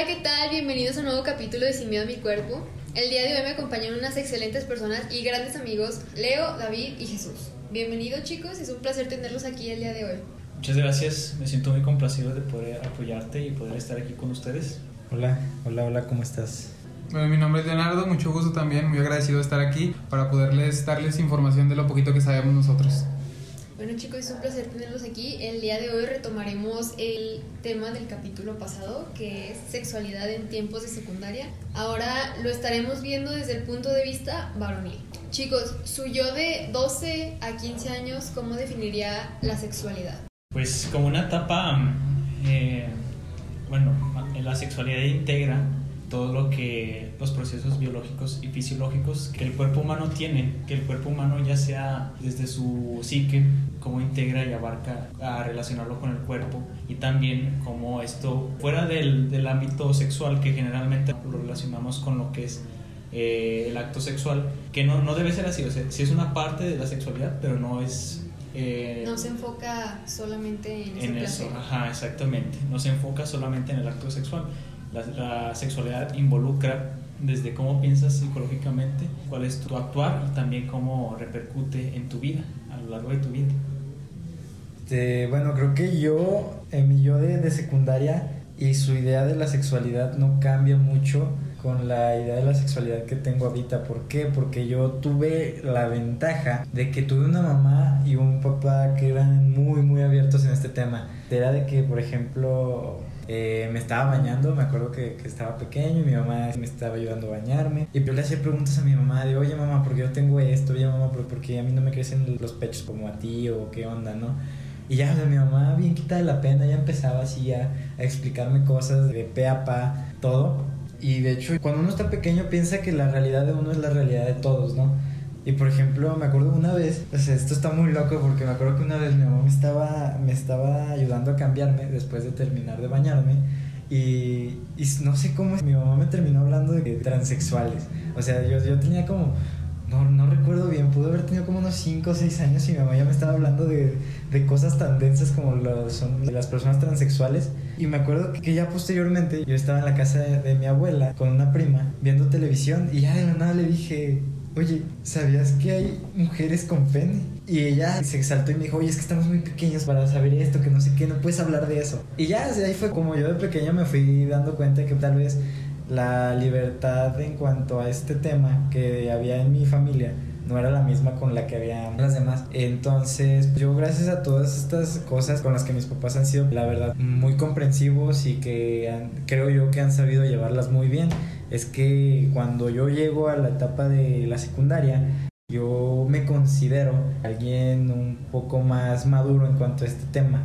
Hola, ¿qué tal? Bienvenidos a un nuevo capítulo de Sin Miedo a mi cuerpo. El día de hoy me acompañan unas excelentes personas y grandes amigos, Leo, David y Jesús. Bienvenidos chicos, es un placer tenerlos aquí el día de hoy. Muchas gracias, me siento muy complacido de poder apoyarte y poder estar aquí con ustedes. Hola, hola, hola, ¿cómo estás? Bueno, mi nombre es Leonardo, mucho gusto también, muy agradecido de estar aquí para poderles darles información de lo poquito que sabemos nosotros. Bueno chicos, es un placer tenerlos aquí. El día de hoy retomaremos el tema del capítulo pasado, que es sexualidad en tiempos de secundaria. Ahora lo estaremos viendo desde el punto de vista varonil. Chicos, su yo de 12 a 15 años, ¿cómo definiría la sexualidad? Pues como una etapa, eh, bueno, la sexualidad integra todo lo que los procesos biológicos y fisiológicos que el cuerpo humano tiene, que el cuerpo humano ya sea desde su psique, cómo integra y abarca a relacionarlo con el cuerpo y también como esto fuera del, del ámbito sexual que generalmente lo relacionamos con lo que es eh, el acto sexual, que no, no debe ser así, o sea, sí es una parte de la sexualidad, pero no es eh, no se enfoca solamente en, en eso. Ajá, exactamente. No se enfoca solamente en el acto sexual. La, sexualidad involucra desde cómo piensas psicológicamente, cuál es tu actuar y también cómo repercute en tu vida, a lo largo de tu vida. Este, bueno, creo que yo, en mi yo de, de secundaria y su idea de la sexualidad no cambia mucho con la idea de la sexualidad que tengo ahorita. ¿Por qué? Porque yo tuve la ventaja de que tuve una mamá y un papá que eran muy, muy abiertos en este tema. Era de que, por ejemplo, eh, me estaba bañando, me acuerdo que, que, estaba pequeño y mi mamá me estaba ayudando a bañarme. Y yo le hacía preguntas a mi mamá de, oye mamá, ¿por qué yo tengo esto? Oye mamá, ¿por qué a mí no me crecen los pechos como a ti? ¿O qué onda, no? Y ya, mi mamá, bien quita de la pena, ya empezaba así a, a explicarme cosas de pe a pa, todo. Y de hecho, cuando uno está pequeño piensa que la realidad de uno es la realidad de todos, ¿no? Y por ejemplo, me acuerdo una vez, o sea, esto está muy loco porque me acuerdo que una vez mi mamá me estaba, me estaba ayudando a cambiarme después de terminar de bañarme. Y, y no sé cómo mi mamá me terminó hablando de transexuales. O sea, yo, yo tenía como no, no recuerdo bien, pude haber tenido como unos 5 o 6 años y mi mamá ya me estaba hablando de, de cosas tan densas como lo son las personas transexuales. Y me acuerdo que, ya posteriormente yo estaba en la casa de, mi abuela con una prima viendo televisión y ya de la nada le dije, oye, ¿sabías que hay mujeres con pene? Y ella se exaltó y me dijo, oye, es que estamos muy pequeños para saber esto, que no sé qué, no puedes hablar de eso. Y ya, desde ahí fue como yo de pequeño me fui dando cuenta que tal vez la libertad en cuanto a este tema que había en mi familia no era la misma con la que había las demás. Entonces, yo gracias a todas estas cosas con las que mis papás han sido, la verdad, muy comprensivos y que creo yo que han sabido llevarlas muy bien, es que cuando yo llego a la etapa de la secundaria, yo me considero alguien un poco más maduro en cuanto a este tema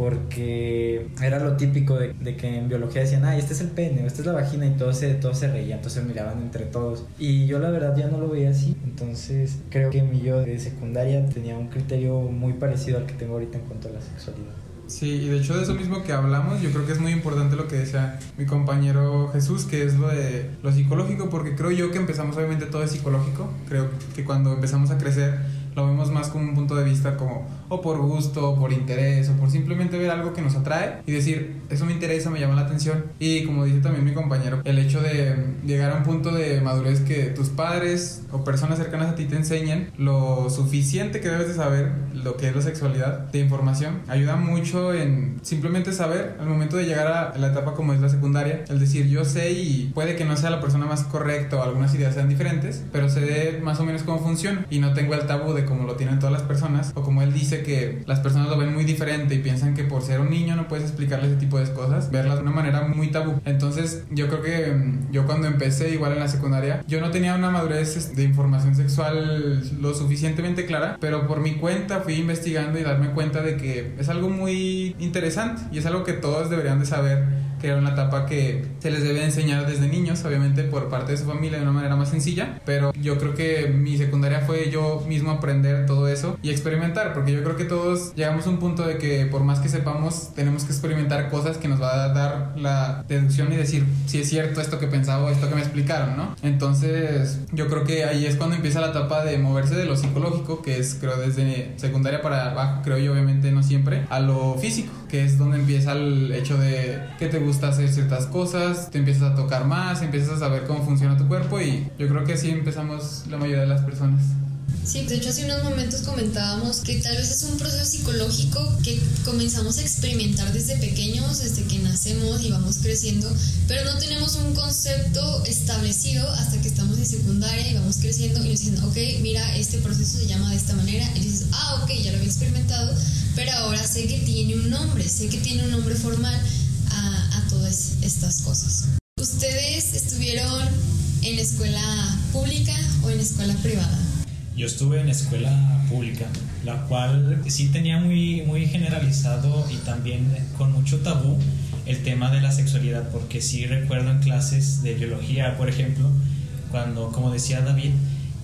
porque era lo típico de, de, que en biología decían, ay, este es el pene, esta es la vagina, y todos se, todo se reían, entonces miraban entre todos. Y yo la verdad ya no lo veía así, entonces creo que mi yo de secundaria tenía un criterio muy parecido al que tengo ahorita en cuanto a la sexualidad. Sí, y de hecho de eso mismo que hablamos, yo creo que es muy importante lo que decía mi compañero Jesús, que es lo de lo psicológico, porque creo yo que empezamos, obviamente todo es psicológico, creo que cuando empezamos a crecer lo vemos más como un punto de vista como o por gusto, o por interés, o por simplemente ver algo que nos atrae y decir, eso me interesa, me llama la atención. Y como dice también mi compañero, el hecho de llegar a un punto de madurez que tus padres o personas cercanas a ti te enseñen lo suficiente que debes de saber lo que es la sexualidad de información, ayuda mucho en simplemente saber al momento de llegar a la etapa como es la secundaria, el decir yo sé y puede que no sea la persona más correcta o algunas ideas sean diferentes, pero sé más o menos cómo funciona y no tengo el tabú de cómo lo tienen todas las personas o como él dice que las personas lo ven muy diferente y piensan que por ser un niño no puedes explicarle ese tipo de cosas, verlas de una manera muy tabú. Entonces, yo creo que mm, yo cuando empecé igual en la secundaria, yo no tenía una madurez de información sexual lo suficientemente clara, pero por mi cuenta fui investigando y darme cuenta de que es algo muy interesante y es algo que todos deberían de saber que era una etapa que se les debe enseñar desde niños, obviamente por parte de su familia de una manera más sencilla, pero yo creo que mi secundaria fue yo mismo aprender todo eso y experimentar, porque yo creo que todos llegamos a un punto de que por más que sepamos, tenemos que experimentar cosas que nos va a dar la deducción y decir si es cierto esto que pensaba o esto que me explicaron, ¿no? Entonces, yo creo que ahí es cuando empieza la etapa de moverse de lo psicológico, que es creo desde secundaria para abajo, creo yo obviamente no siempre, a lo físico, que es donde empieza el hecho de que te gusta gusta hacer ciertas cosas, te empiezas a tocar más, empiezas a saber cómo funciona tu cuerpo y yo creo que así empezamos la mayoría de las personas. Sí, de hecho hace unos momentos comentábamos que tal vez es un proceso psicológico que comenzamos a experimentar desde pequeños, desde que nacemos y vamos creciendo, pero no tenemos un concepto establecido hasta que estamos en secundaria y vamos creciendo y nos dicen, ok, mira, este proceso se llama de esta manera, y dices, ah, ok, ya lo había experimentado, pero ahora sé que tiene un nombre, sé que tiene un nombre formal a, todas estas cosas. ¿Ustedes estuvieron en escuela pública o en escuela privada? Yo estuve en escuela pública, la cual sí tenía muy, muy generalizado y también con mucho tabú el tema de la sexualidad, porque sí recuerdo en clases de biología, por ejemplo, cuando, como decía David,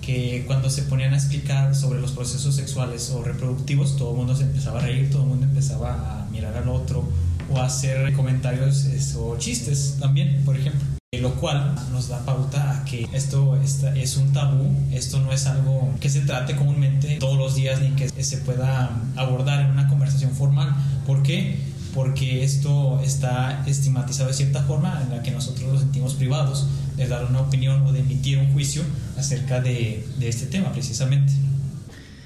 que cuando se ponían a explicar sobre los procesos sexuales o reproductivos, todo el mundo se empezaba a reír, todo el mundo empezaba a mirar al otro o hacer comentarios o chistes también, por ejemplo lo cual nos da pauta a que esto es un tabú, esto no es algo que se trate comúnmente todos los días ni que se pueda abordar en una conversación formal. ¿Por qué? Porque esto está estigmatizado de cierta forma en la que nosotros nos sentimos privados de dar una opinión o de emitir un juicio acerca de, de este tema precisamente.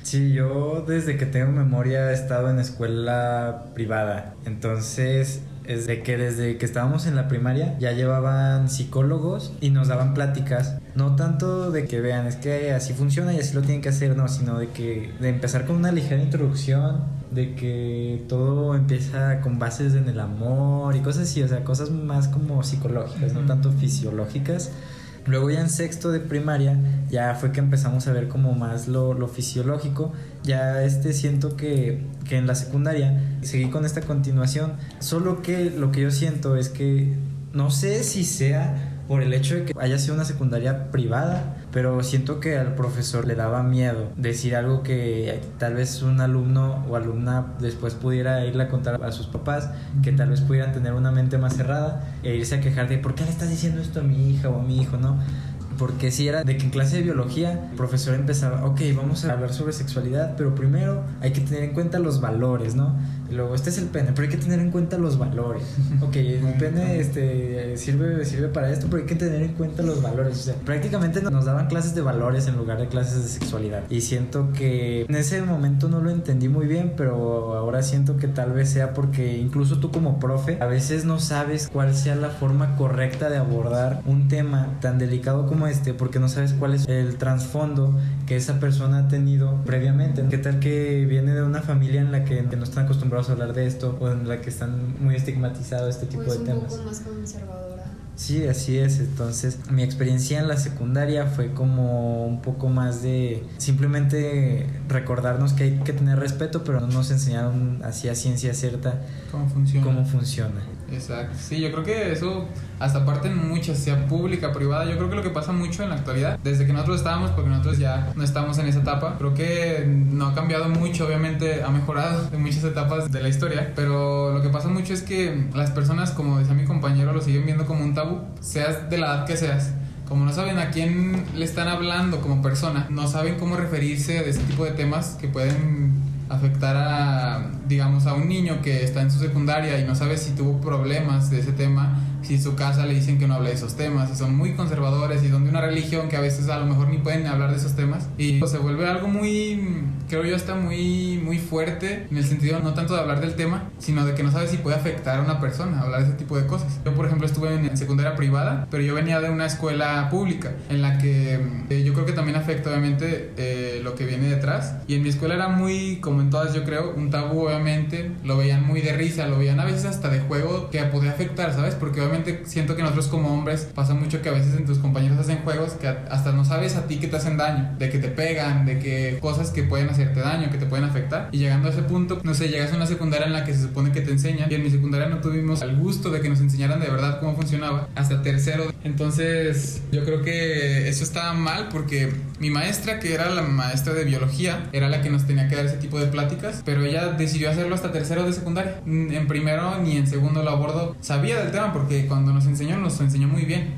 Sí, yo desde que tengo memoria he estado en escuela privada, entonces es de que desde que estábamos en la primaria ya llevaban psicólogos y nos daban pláticas. No tanto de que vean, es que así funciona y así lo tienen que hacer, no, sino de que de empezar con una ligera introducción, de que todo empieza con bases en el amor y cosas así, o sea, cosas más como psicológicas, no tanto fisiológicas. Luego ya en sexto de primaria ya fue que empezamos a ver como más lo, lo fisiológico. Ya este siento que, que, en la secundaria seguí con esta continuación. Solo que lo que yo siento es que no sé si sea por el hecho de que haya sido una secundaria privada, pero siento que al profesor le daba miedo decir algo que tal vez un alumno o alumna después pudiera irle a contar a sus papás, que tal vez pudieran tener una mente más cerrada e irse a quejar de por qué le estás diciendo esto a mi hija o a mi hijo, ¿no? porque si era de que en clase de biología el profesor empezaba, ok, vamos a hablar sobre sexualidad, pero primero hay que tener en cuenta los valores, ¿no? Y luego, este es el pene, pero hay que tener en cuenta los valores. Ok, el pene este, sirve, sirve para esto, pero hay que tener en cuenta los valores. O sea, prácticamente nos daban clases de valores en lugar de clases de sexualidad. Y siento que en ese momento no lo entendí muy bien, pero ahora siento que tal vez sea porque incluso tú como profe a veces no sabes cuál sea la forma correcta de abordar un tema tan delicado como este, porque no sabes cuál es el trasfondo que esa persona ha tenido previamente. ¿Qué tal que viene de una familia en la que, que no están acostumbrados a hablar de esto o en la que están muy estigmatizados este tipo pues de temas? Un poco más conservadora. Sí, así es. Entonces, mi experiencia en la secundaria fue como un poco más de simplemente recordarnos que hay que tener respeto, pero no nos enseñaron así a ciencia cierta cómo funciona. Cómo funciona. Exacto. Sí, yo creo que eso, hasta parte en muchas, sea pública, privada, yo creo que lo que pasa mucho en la actualidad, desde que nosotros estábamos, porque nosotros ya no estamos en esa etapa, creo que no ha cambiado mucho, obviamente ha mejorado en muchas etapas de la historia, pero lo que pasa mucho es que las personas, como decía mi compañero, lo siguen viendo como un tabú, seas de la edad que seas como no saben a quién le están hablando como persona, no saben cómo referirse de ese tipo de temas que pueden afectar a, digamos, a un niño que está en su secundaria y no sabe si tuvo problemas de ese tema, si en su casa le dicen que no hable de esos temas, y son muy conservadores y son de una religión que a veces a lo mejor ni pueden hablar de esos temas, y pues, se vuelve algo muy, creo yo, está muy, muy fuerte en el sentido no tanto de hablar del tema, sino de que no sabe si puede afectar a una persona, hablar de ese tipo de cosas. Yo, por ejemplo, estuve en, secundaria privada, pero yo venía de una escuela pública, en la que eh, yo creo que también afecta, obviamente, eh, lo que viene detrás, y en mi escuela era muy, como en todas, yo creo, un tabú, obviamente, lo veían muy de risa, lo veían a veces hasta de juego que podía afectar, ¿sabes? Porque obviamente siento que nosotros como hombres pasa mucho que a veces en tus compañeros hacen juegos que hasta no sabes a ti que te hacen daño, de que te pegan, de que cosas que pueden hacerte daño, que te pueden afectar. Y llegando a ese punto, no sé, llegas a una secundaria en la que se supone que te enseñan y en mi secundaria no tuvimos el gusto de que nos enseñaran de verdad cómo funcionaba hasta tercero. Entonces, yo creo que eso estaba mal porque mi maestra, que era la maestra de biología, era la que nos tenía que dar ese tipo de pláticas, pero ella decidió hacerlo hasta tercero de secundaria. En primero ni en segundo lo abordó. Sabía del tema porque cuando nos enseñó, nos enseñó muy bien.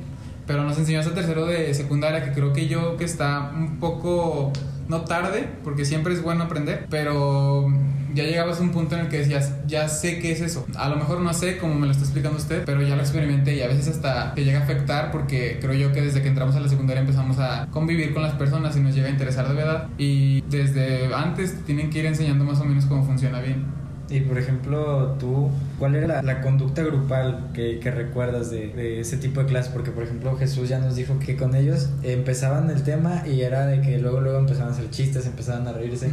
Pero nos enseñó hasta tercero de secundaria, que creo que yo que está un poco, no tarde, porque siempre es bueno aprender, pero ya llegabas a un punto en el que decías, ya sé qué es eso. A lo mejor no sé como me lo está explicando usted, pero ya lo experimenté y a veces hasta te llega a afectar porque creo yo que desde que entramos a la secundaria empezamos a convivir con las personas y nos llega a interesar de verdad. Y desde antes tienen que ir enseñando más o menos cómo funciona bien. Y por ejemplo, tú, ¿cuál era la, conducta grupal que, que recuerdas de, de, ese tipo de clases? Porque por ejemplo Jesús ya nos dijo que con ellos empezaban el tema y era de que luego luego empezaban a hacer chistes, empezaban a reírse.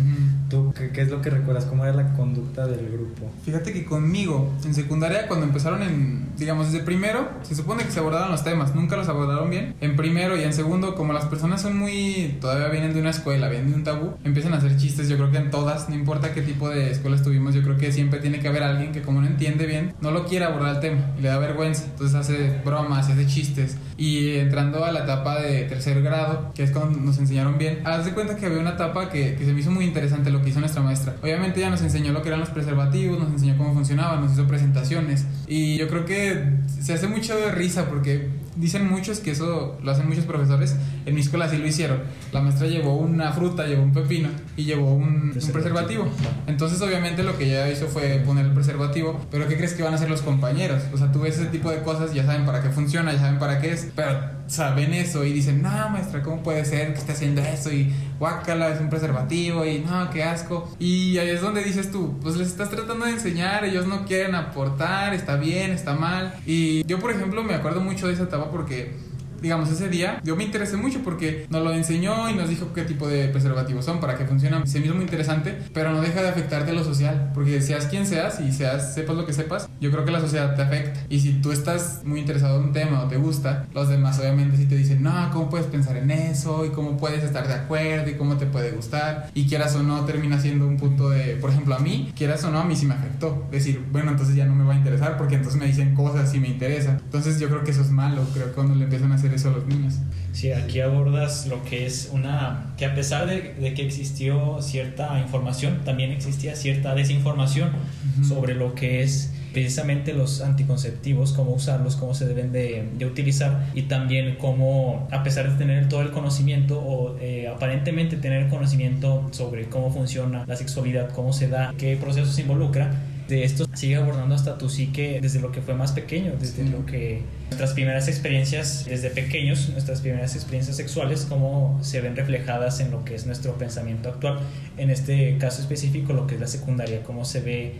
¿Tú qué, qué, es lo que recuerdas? ¿Cómo era la conducta del grupo? Fíjate que conmigo, en secundaria, cuando empezaron en, digamos, desde primero, se supone que se abordaron los temas, nunca los abordaron bien. En primero y en segundo, como las personas son muy, todavía vienen de una escuela, vienen de un tabú, empiezan a hacer chistes, yo creo que en todas, no importa qué tipo de escuela estuvimos, yo creo que siempre tiene que haber alguien que como no entiende bien, no lo quiere abordar el tema y le da vergüenza. Entonces hace bromas hace chistes. Y entrando a la etapa de tercer grado, que es cuando nos enseñaron bien, haz de cuenta que había una etapa que, que se me hizo muy interesante lo que hizo nuestra maestra. Obviamente ella nos enseñó lo que eran los preservativos, nos enseñó cómo funcionaban, nos hizo presentaciones. Y yo creo que se hace mucho de risa porque dicen muchos que eso lo hacen muchos profesores. En mi escuela sí lo hicieron. La maestra llevó una fruta, llevó un pepino y llevó un preservativo. Un preservativo. Entonces, obviamente, lo que ella hizo fue poner el preservativo. Pero, ¿qué crees que van a hacer los compañeros? O sea, tú ves ese tipo de cosas, ya saben para qué funciona, ya saben para qué es. Pero saben eso y dicen, no, maestra, ¿cómo puede ser que esté haciendo eso? Y guácala, es un preservativo y no, qué asco. Y ahí es donde dices tú, pues les estás tratando de enseñar, ellos no quieren aportar, está bien, está mal. Y yo, por ejemplo, me acuerdo mucho de esa etapa porque digamos, ese día yo me interesé mucho porque nos lo enseñó y nos dijo qué tipo de preservativos son, para que funcionan. Se me hizo muy interesante, pero no deja de afectarte lo social, porque seas quien seas y seas, sepas lo que sepas, yo creo que la sociedad te afecta. Y si tú estás muy interesado en un tema o te gusta, los demás obviamente sí te dicen, no, ¿cómo puedes pensar en eso? Y cómo puedes estar de acuerdo y cómo te puede gustar. Y quieras o no, termina siendo un punto de, por ejemplo, a mí, quieras o no, a mí sí me afectó. Decir, bueno, entonces ya no me va a interesar porque entonces me dicen cosas y me interesa. Entonces yo creo que eso es malo, creo que cuando le empiezan a hacer eso a los niños. Sí, aquí abordas lo que es una... que a pesar de, de que existió cierta información, también existía cierta desinformación uh -huh. sobre lo que es precisamente los anticonceptivos, cómo usarlos, cómo se deben de, de, utilizar y también cómo, a pesar de tener todo el conocimiento o eh, aparentemente tener conocimiento sobre cómo funciona la sexualidad, cómo se da, qué procesos involucra, de esto sigue abordando hasta tu psique desde lo que fue más pequeño, desde sí. lo que nuestras primeras experiencias desde pequeños, nuestras primeras experiencias sexuales, cómo se ven reflejadas en lo que es nuestro pensamiento actual. En este caso específico, lo que es la secundaria, cómo se ve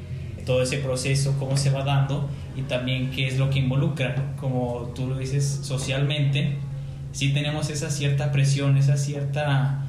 todo ese proceso, cómo se va dando y también qué es lo que involucra, como tú lo dices, socialmente, sí tenemos esa cierta presión, esa cierta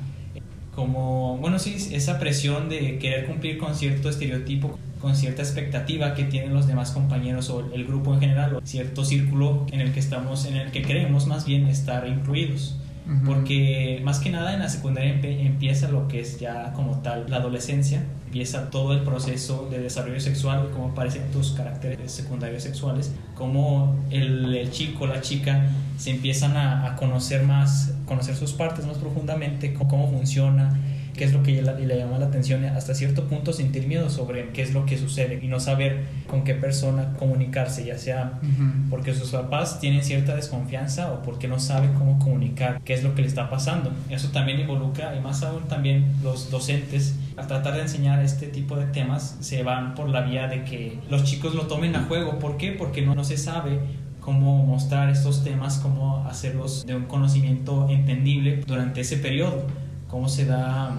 como, bueno, sí, esa presión de querer cumplir con cierto estereotipo, con cierta expectativa que tienen los demás compañeros o el grupo en general, o cierto círculo en el que estamos, en el que queremos más bien estar incluidos. Uh -huh. Porque más que nada en la secundaria empieza lo que es ya como tal la adolescencia, empieza todo el proceso de desarrollo sexual, cómo aparecen tus caracteres secundarios sexuales, cómo el, el chico, la chica se empiezan a, a, conocer más, conocer sus partes más profundamente, cómo, cómo funciona, qué es lo que le, le, llama la atención, hasta cierto punto sentir miedo sobre qué es lo que sucede y no saber con qué persona comunicarse, ya sea uh -huh. porque sus papás tienen cierta desconfianza o porque no saben cómo comunicar qué es lo que le está pasando. Eso también involucra, y más aún también los docentes, al tratar de enseñar este tipo de temas, se van por la vía de que los chicos lo tomen a juego. ¿Por qué? Porque no, no se sabe cómo mostrar estos temas, cómo hacerlos de un conocimiento entendible durante ese periodo cómo se da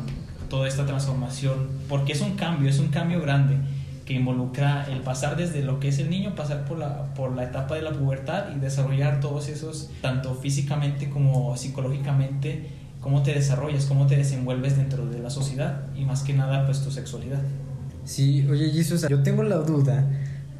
toda esta transformación, porque es un cambio, es un cambio grande que involucra el pasar desde lo que es el niño, pasar por la, por la etapa de la pubertad y desarrollar todos esos, tanto físicamente como psicológicamente, cómo te desarrollas, cómo te desenvuelves dentro de la sociedad y más que nada pues tu sexualidad. Sí, oye Jesús, yo tengo la duda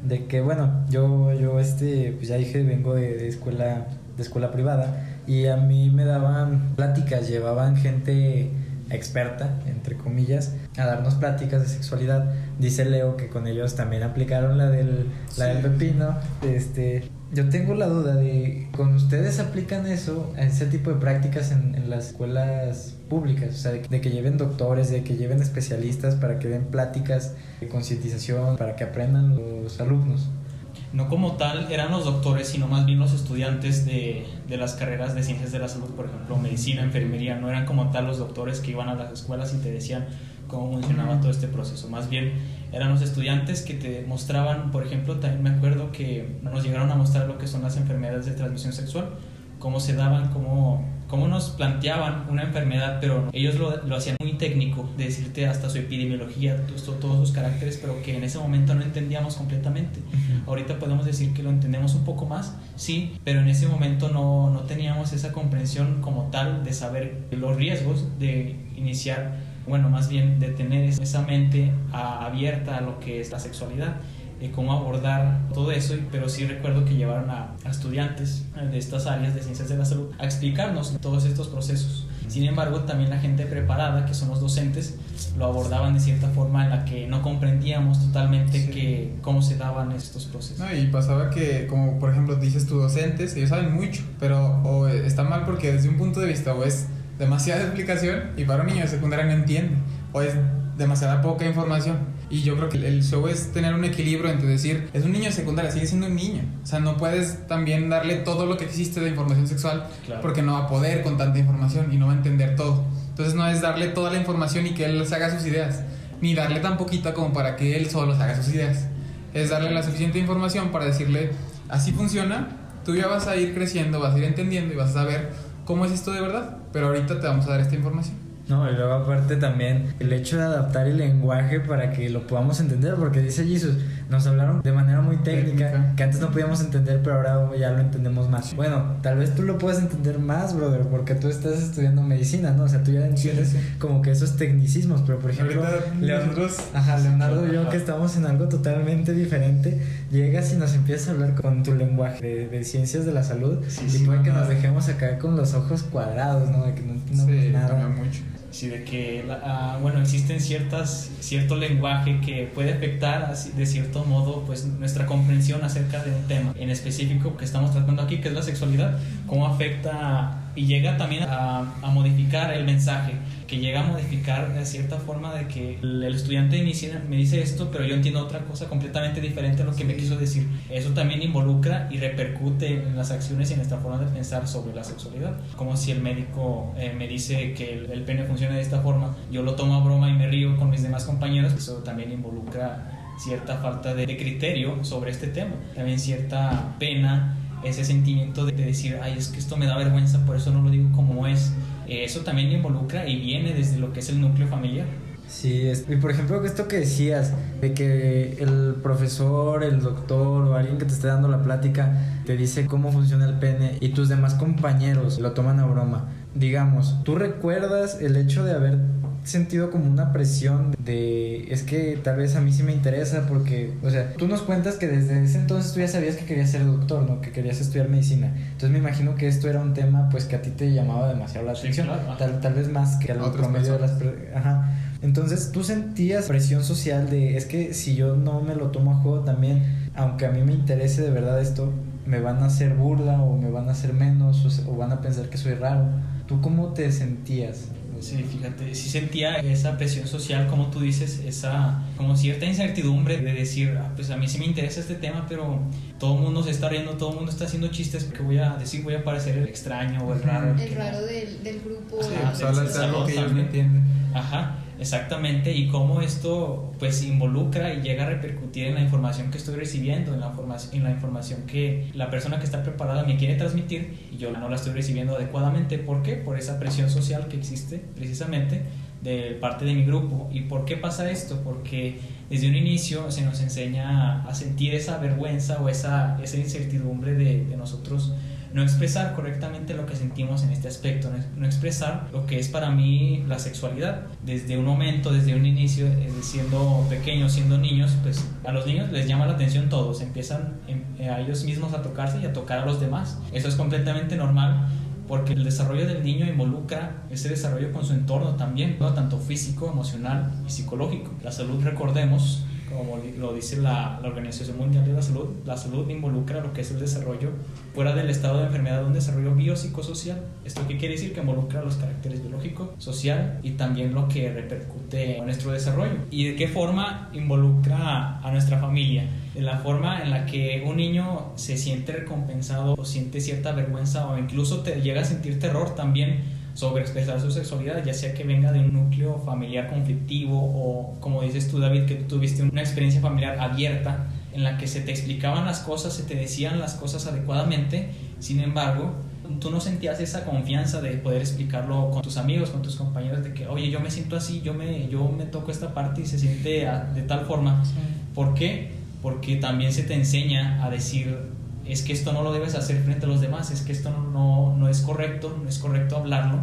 de que bueno, yo, yo este, pues ya dije, vengo de, de escuela, de escuela privada y a mí me daban pláticas, llevaban gente experta, entre comillas, a darnos pláticas de sexualidad. Dice Leo que con ellos también aplicaron la del, sí. la del pepino. Este, yo tengo la duda de, ¿con ustedes aplican eso, ese tipo de prácticas en, en las escuelas públicas? O sea, de, de, que lleven doctores, de que lleven especialistas para que den pláticas de concientización, para que aprendan los alumnos no como tal eran los doctores, sino más bien los estudiantes de, de, las carreras de ciencias de la salud, por ejemplo, medicina, enfermería, no eran como tal los doctores que iban a las escuelas y te decían cómo funcionaba todo este proceso. Más bien eran los estudiantes que te mostraban, por ejemplo, también me acuerdo que nos llegaron a mostrar lo que son las enfermedades de transmisión sexual, cómo se daban, cómo, cómo nos planteaban una enfermedad, pero ellos lo, lo hacían muy técnico, de decirte hasta su epidemiología, todos sus caracteres, pero que en ese momento no entendíamos completamente. Ahorita podemos decir que lo entendemos un poco más, sí, pero en ese momento no, no teníamos esa comprensión como tal de saber los riesgos de iniciar bueno, más bien de tener esa mente abierta a lo que es la sexualidad y cómo abordar todo eso, pero sí recuerdo que llevaron a, estudiantes de estas áreas de ciencias de la salud a explicarnos todos estos procesos. Sin embargo, también la gente preparada, que son los docentes, lo abordaban de cierta forma en la que no comprendíamos totalmente que, cómo se daban estos procesos. No, y pasaba que, como por ejemplo dices tú, docentes, ellos saben mucho, pero o está mal porque desde un punto de vista o es demasiada explicación y para un niño de secundaria no entiende o es demasiada poca información. Y yo creo que el show es tener un equilibrio entre decir, es un niño de secundaria, sigue siendo un niño. O sea, no puedes también darle todo lo que existe de información sexual porque no va a poder con tanta información y no va a entender todo. Entonces no es darle toda la información y que él se haga sus ideas, ni darle tan poquita como para que él solo se haga sus ideas. Es darle la suficiente información para decirle, así funciona, tú ya vas a ir creciendo, vas a ir entendiendo y vas a saber cómo es esto de verdad, pero ahorita te vamos a dar esta información. No, y luego aparte también el hecho de adaptar el lenguaje para que lo podamos entender, porque dice Jesus, nos hablaron de manera muy técnica, que antes no podíamos entender, pero ahora ya lo entendemos más. Bueno, tal vez tú lo puedes entender más, brother, porque tú estás estudiando medicina, ¿no? O sea, tú ya entiendes como que esos tecnicismos, pero por ejemplo, Leonardo, ajá, Leonardo y yo que estamos en algo totalmente diferente, llegas y nos empiezas a hablar con tu lenguaje de, ciencias de la salud y puede que nos dejemos acá con los ojos cuadrados, ¿no? De que no entendemos nada. mucho. Sí, de que, ah, bueno, existen ciertas, cierto lenguaje que puede afectar de cierto modo pues nuestra comprensión acerca de un tema en específico que estamos tratando aquí, que es la sexualidad, cómo afecta y llega también a, a modificar el mensaje que llega a modificar de cierta forma de que el, estudiante de medicina me dice esto, pero yo entiendo otra cosa completamente diferente a lo que me quiso decir. Eso también involucra y repercute en las acciones y en nuestra forma de pensar sobre la sexualidad. Como si el médico eh, me dice que el, pene funciona de esta forma, yo lo tomo a broma y me río con mis demás compañeros, eso también involucra cierta falta de, criterio sobre este tema, también cierta pena ese sentimiento de, de, decir, ay, es que esto me da vergüenza, por eso no lo digo como es, eso también involucra y viene desde lo que es el núcleo familiar. Sí, y por ejemplo, esto que decías, de que el profesor, el doctor o alguien que te esté dando la plática te dice cómo funciona el pene y tus demás compañeros lo toman a broma. Digamos, ¿tú recuerdas el hecho de haber sentido como una presión de es que tal vez a mí sí me interesa porque, o sea, tú nos cuentas que desde ese entonces tú ya sabías que querías ser doctor, ¿no? Que querías estudiar medicina. Entonces me imagino que esto era un tema pues que a ti te llamaba demasiado la atención, tal, tal, vez más que al promedio de las ajá. Entonces tú sentías presión social de es que si yo no me lo tomo a juego también, aunque a mí me interese de verdad esto, me van a hacer burla o me van a hacer menos o van a pensar que soy raro. ¿Tú cómo te sentías? Sí, fíjate, sí sentía esa presión social, como tú dices, esa como cierta incertidumbre de decir, ah, pues a mí sí me interesa este tema, pero todo el mundo se está riendo, todo el mundo está haciendo chistes, que voy a decir, voy a parecer el extraño o el raro. El raro del, del grupo. algo que ellos no entienden. Ajá. Exactamente, y cómo esto pues involucra y llega a repercutir en la información que estoy recibiendo, en la, en la información que la persona que está preparada me quiere transmitir y yo no la estoy recibiendo adecuadamente. ¿Por qué? Por esa presión social que existe precisamente de parte de mi grupo. ¿Y por qué pasa esto? Porque desde un inicio se nos enseña a sentir esa vergüenza o esa, esa incertidumbre de, de nosotros no expresar correctamente lo que sentimos en este aspecto, no expresar lo que es para mí la sexualidad. Desde un momento, desde un inicio, eh, siendo pequeños, siendo niños, pues a los niños les llama la atención todos, empiezan em, eh, a ellos mismos a tocarse y a tocar a los demás. Eso es completamente normal porque el desarrollo del niño involucra ese desarrollo con su entorno también, tanto físico, emocional y psicológico. La salud, recordemos, como lo dice la, la, Organización Mundial de la Salud, la salud involucra lo que es el desarrollo fuera del estado de enfermedad, un desarrollo biopsicosocial. ¿Esto qué quiere decir? Que involucra los caracteres biológico, social y también lo que repercute en nuestro desarrollo. ¿Y de qué forma involucra a nuestra familia? De la forma en la que un niño se siente recompensado o siente cierta vergüenza o incluso te llega a sentir terror también sobre expresar su sexualidad, ya sea que venga de un núcleo familiar conflictivo o como dices tú David, que tuviste una experiencia familiar abierta en la que se te explicaban las cosas, se te decían las cosas adecuadamente, sin embargo, tú no sentías esa confianza de poder explicarlo con tus amigos, con tus compañeros, de que, oye, yo me siento así, yo me, yo me toco esta parte y se siente de tal forma. ¿Por qué? Porque también se te enseña a decir, es que esto no lo debes hacer frente a los demás, es que esto no, no, no es correcto, no es correcto hablarlo.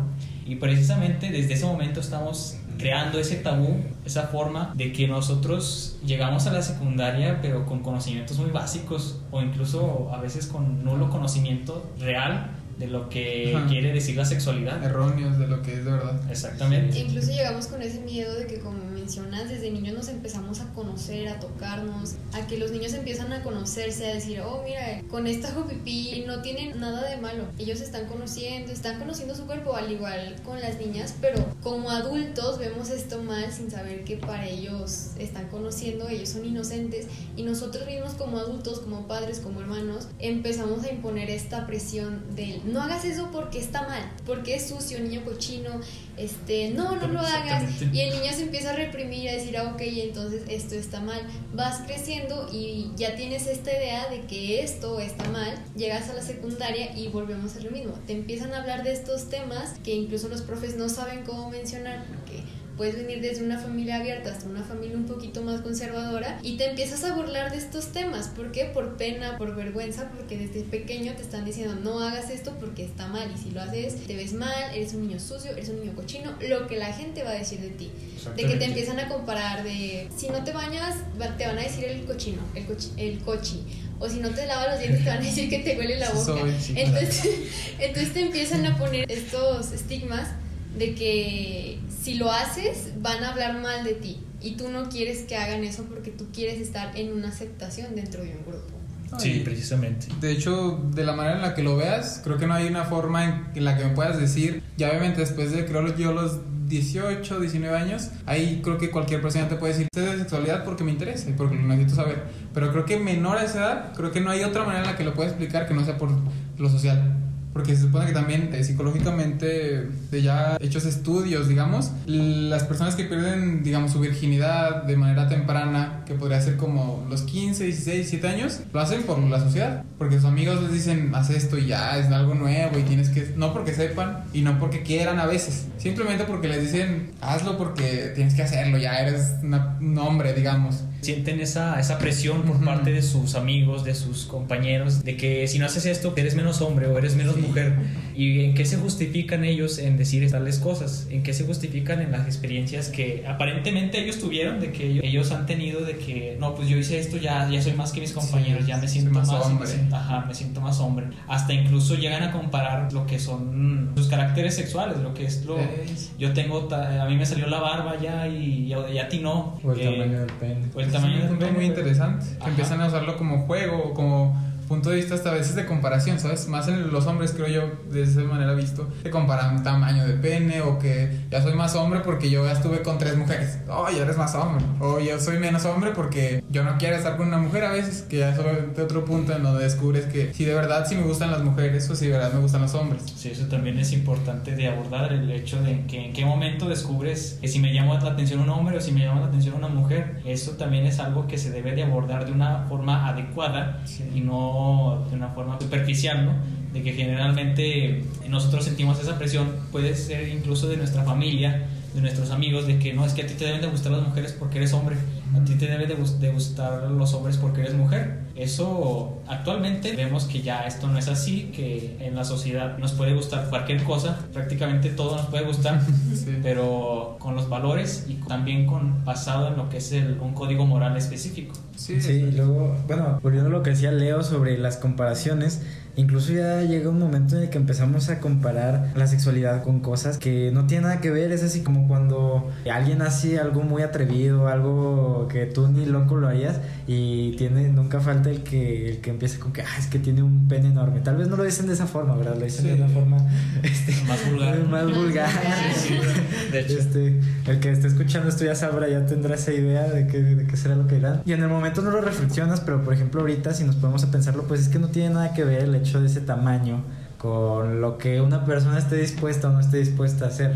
Y precisamente desde ese momento estamos creando ese tabú, esa forma de que nosotros llegamos a la secundaria pero con conocimientos muy básicos o incluso a veces con nulo conocimiento real de lo que quiere decir la sexualidad. Erróneos de lo que es de verdad. Exactamente. Incluso llegamos con ese miedo de que, como mencionas, desde niños nos empezamos a conocer, a tocarnos, a que los niños empiezan a conocerse, a decir, oh, mira, con esta hago pipí, no tienen nada de malo. Ellos están conociendo, están conociendo su cuerpo, al igual con las niñas, pero como adultos vemos esto mal sin saber que para ellos están conociendo, ellos son inocentes y nosotros mismos como adultos, como padres, como hermanos, empezamos a imponer esta presión del no hagas eso porque está mal, porque es sucio, niño cochino, este, no, no lo hagas. Y el niño se empieza a reprimir, a decir, ah, ok, entonces esto está mal. Vas creciendo y ya tienes esta idea de que esto está mal, llegas a la secundaria y volvemos a lo mismo. Te empiezan a hablar de estos temas que incluso los profes no saben cómo mencionar porque puedes venir desde una familia abierta hasta una familia un poquito más conservadora y te empiezas a burlar de estos temas. ¿Por qué? Por pena, por vergüenza, porque desde pequeño te están diciendo no hagas esto porque está mal y si lo haces te ves mal, eres un niño sucio, eres un niño cochino, lo que la gente va a decir de ti. De que te empiezan a comparar de si no te bañas te van a decir el cochino, el, cochi, el cochi o si no te lavas los dientes te van a decir que te huele la boca. entonces, entonces te empiezan a poner estos estigmas de que si lo haces van a hablar mal de ti y tú no quieres que hagan eso porque tú quieres estar en una aceptación dentro de un grupo. Sí, precisamente. De hecho, de la manera en la que lo veas, creo que no hay una forma en, la que me puedas decir, ya obviamente después de creo yo los 18, 19 años, ahí creo que cualquier persona te puede decir, sé de sexualidad porque me interesa y porque lo necesito saber. Pero creo que menor a esa edad, creo que no hay otra manera en la que lo pueda explicar que no sea por lo social. Porque se supone que también eh, psicológicamente, de ya hechos estudios, digamos, las personas que pierden, digamos, su virginidad de manera temprana, que podría ser como los 15, 16, 17 años, lo hacen por la sociedad. Porque sus amigos les dicen, haz esto y ya, es algo nuevo y tienes que... No porque sepan y no porque quieran a veces. Simplemente porque les dicen, hazlo porque tienes que hacerlo, ya eres un hombre, digamos sienten esa, esa presión por parte de sus amigos, de sus compañeros, de que si no haces esto, eres menos hombre o eres menos mujer. ¿Y en qué se justifican ellos en decir tales cosas? ¿En qué se justifican en las experiencias que aparentemente ellos tuvieron, de que ellos, han tenido, de que, no, pues yo hice esto, ya, ya soy más que mis compañeros, ya me siento más, hombre. ajá, me siento más hombre. Hasta incluso llegan a comparar lo que son sus caracteres sexuales, lo que es lo... Yo tengo, a mí me salió la barba ya y, y a ti no. O el tamaño del pene. O el tamaño es un muy interesante. empiezan a usarlo como juego, como punto de vista hasta a veces de comparación, ¿sabes? Más en los hombres, creo yo, de esa manera visto, que comparan tamaño de pene o que ya soy más hombre porque yo ya estuve con tres mujeres. Oh, ya eres más hombre. O yo soy menos hombre porque yo no quiero estar con una mujer a veces, que ya es otro punto en donde descubres que si de verdad sí me gustan las mujeres o si de verdad me gustan los hombres. Sí, eso también es importante de abordar, el hecho de que en qué momento descubres que si me llama la atención un hombre o si me llama la atención una mujer. Eso también es algo que se debe de abordar de una forma adecuada y no de una forma superficial, ¿no? De que generalmente nosotros sentimos esa presión, puede ser incluso de nuestra familia, de nuestros amigos, de que no, es que a ti te deben de gustar las mujeres porque eres hombre, a ti te deben de, gustar los hombres porque eres mujer. Eso actualmente vemos que ya esto no es así, que en la sociedad nos puede gustar cualquier cosa, prácticamente todo nos puede gustar, pero con los valores y también con basado en lo que es el, un código moral específico. Sí, sí y luego, bueno, volviendo a lo que decía Leo sobre las comparaciones, Incluso ya llega un momento en el que empezamos a comparar la sexualidad con cosas que no tienen nada que ver. Es así como cuando alguien hace algo muy atrevido, algo que tú ni loco lo harías y tiene nunca falta el que el que empieza con que ah, es que tiene un pene enorme. Tal vez no lo dicen de esa forma, ¿verdad? Lo dicen de una forma este, más vulgar. Más vulgar. de hecho. Este, el que esté escuchando esto ya sabrá, ya tendrá esa idea de qué de qué será lo que dirán. Y en el momento no lo reflexionas, pero por ejemplo ahorita si nos ponemos a pensarlo, pues es que no tiene nada que ver hecho de ese tamaño con lo que una persona esté dispuesta o no esté dispuesta a hacer.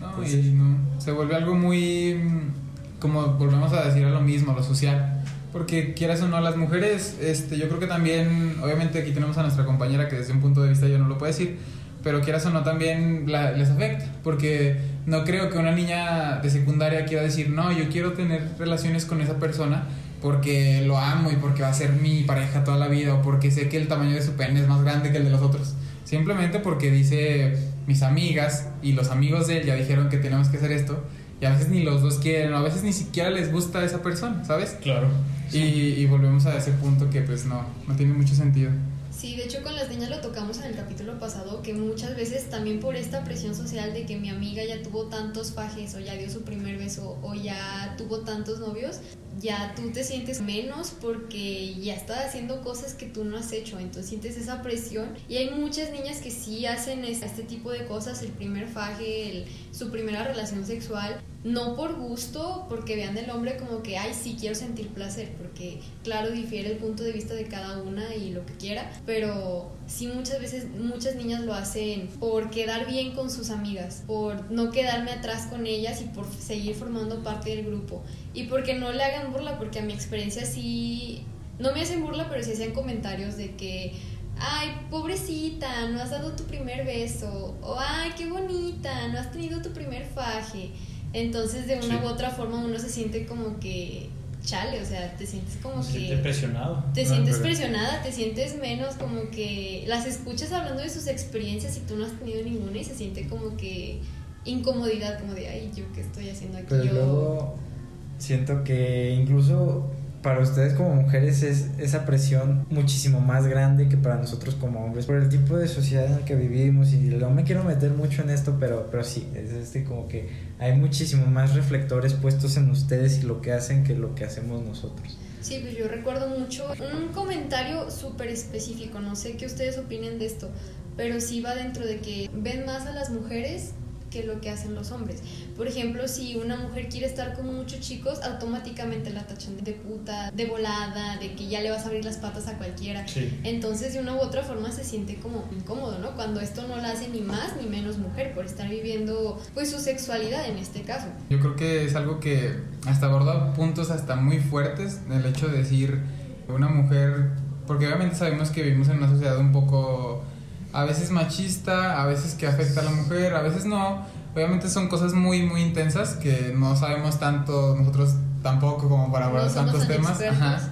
No, Entonces- y no, se vuelve algo muy, mm, como volvemos a decir a lo mismo, lo social. Porque quieras o no, las mujeres, este, yo creo que también, obviamente aquí tenemos a nuestra compañera que desde un punto de vista yo no lo puedo decir, pero quieras o no también la- les afecta. Porque no creo que una niña de secundaria quiera decir, no, yo quiero tener relaciones con esa persona porque lo amo y porque va a ser mi pareja toda la vida o porque sé que el tamaño de su pene es más grande que el de los otros. Simplemente porque dice mis amigas y los amigos de él ya dijeron que tenemos que hacer esto y a veces ni los dos quieren o a veces ni siquiera les gusta esa persona, ¿sabes? Claro. Y, y volvemos a ese punto que pues no, no tiene mucho sentido. Sí, de hecho con las niñas lo tocamos en el capítulo pasado, que muchas veces también por esta presión social de que mi amiga ya tuvo tantos fajes o ya dio su primer beso o ya tuvo tantos novios, ya tú te sientes menos porque ya está haciendo cosas que tú no has hecho, entonces sientes esa presión. Y hay muchas niñas que sí hacen es- este tipo de cosas, el primer faje, el- su primera relación sexual, no por gusto, porque vean del hombre como que, ay, sí quiero sentir placer, porque claro, difiere el punto de vista de cada una y lo que quiera, pero sí muchas veces muchas niñas lo hacen por quedar bien con sus amigas, por no quedarme atrás con ellas y por seguir formando parte del grupo. Y porque no le hagan burla, porque a mi experiencia sí, no me hacen burla, pero sí hacían comentarios de que, ay, pobrecita, no has dado tu primer beso, o ay, qué bonita, no has tenido tu primer faje. Entonces, de una Sí. u otra forma, uno se siente como que, chale, o sea, te sientes como Se que... siente presionado. Te Ah, sientes pero- presionada, te sientes menos, como que las escuchas hablando de sus experiencias y tú no has tenido ninguna y se siente como que incomodidad, como de, ay, yo qué estoy haciendo aquí. Pero Yo- luego siento que incluso para ustedes como mujeres es esa presión muchísimo más grande que para nosotros como hombres por el tipo de sociedad en el que vivimos y no me quiero meter mucho en esto pero pero sí es este como que hay muchísimo más reflectores puestos en ustedes y lo que hacen que lo que hacemos nosotros. Sí, pues yo recuerdo mucho un comentario súper específico, no sé qué ustedes opinen de esto, pero sí va dentro de que ven más a las mujeres que lo que hacen los hombres. Por ejemplo, si una mujer quiere estar con muchos chicos, automáticamente la tachan de puta, de volada, de que ya le vas a abrir las patas a cualquiera. Sí. Entonces, de una u otra forma se siente como incómodo, ¿no? Cuando esto no la hace ni más ni menos mujer por estar viviendo pues su sexualidad en este caso. Yo creo que es algo que hasta aborda puntos hasta muy fuertes el hecho de decir una mujer, porque obviamente sabemos que vivimos en una sociedad un poco a veces machista, a veces que afecta a la mujer, a veces no. Obviamente son cosas muy muy intensas que no sabemos tanto nosotros tampoco como para hablar No de tantos tan temas. Ajá ajá.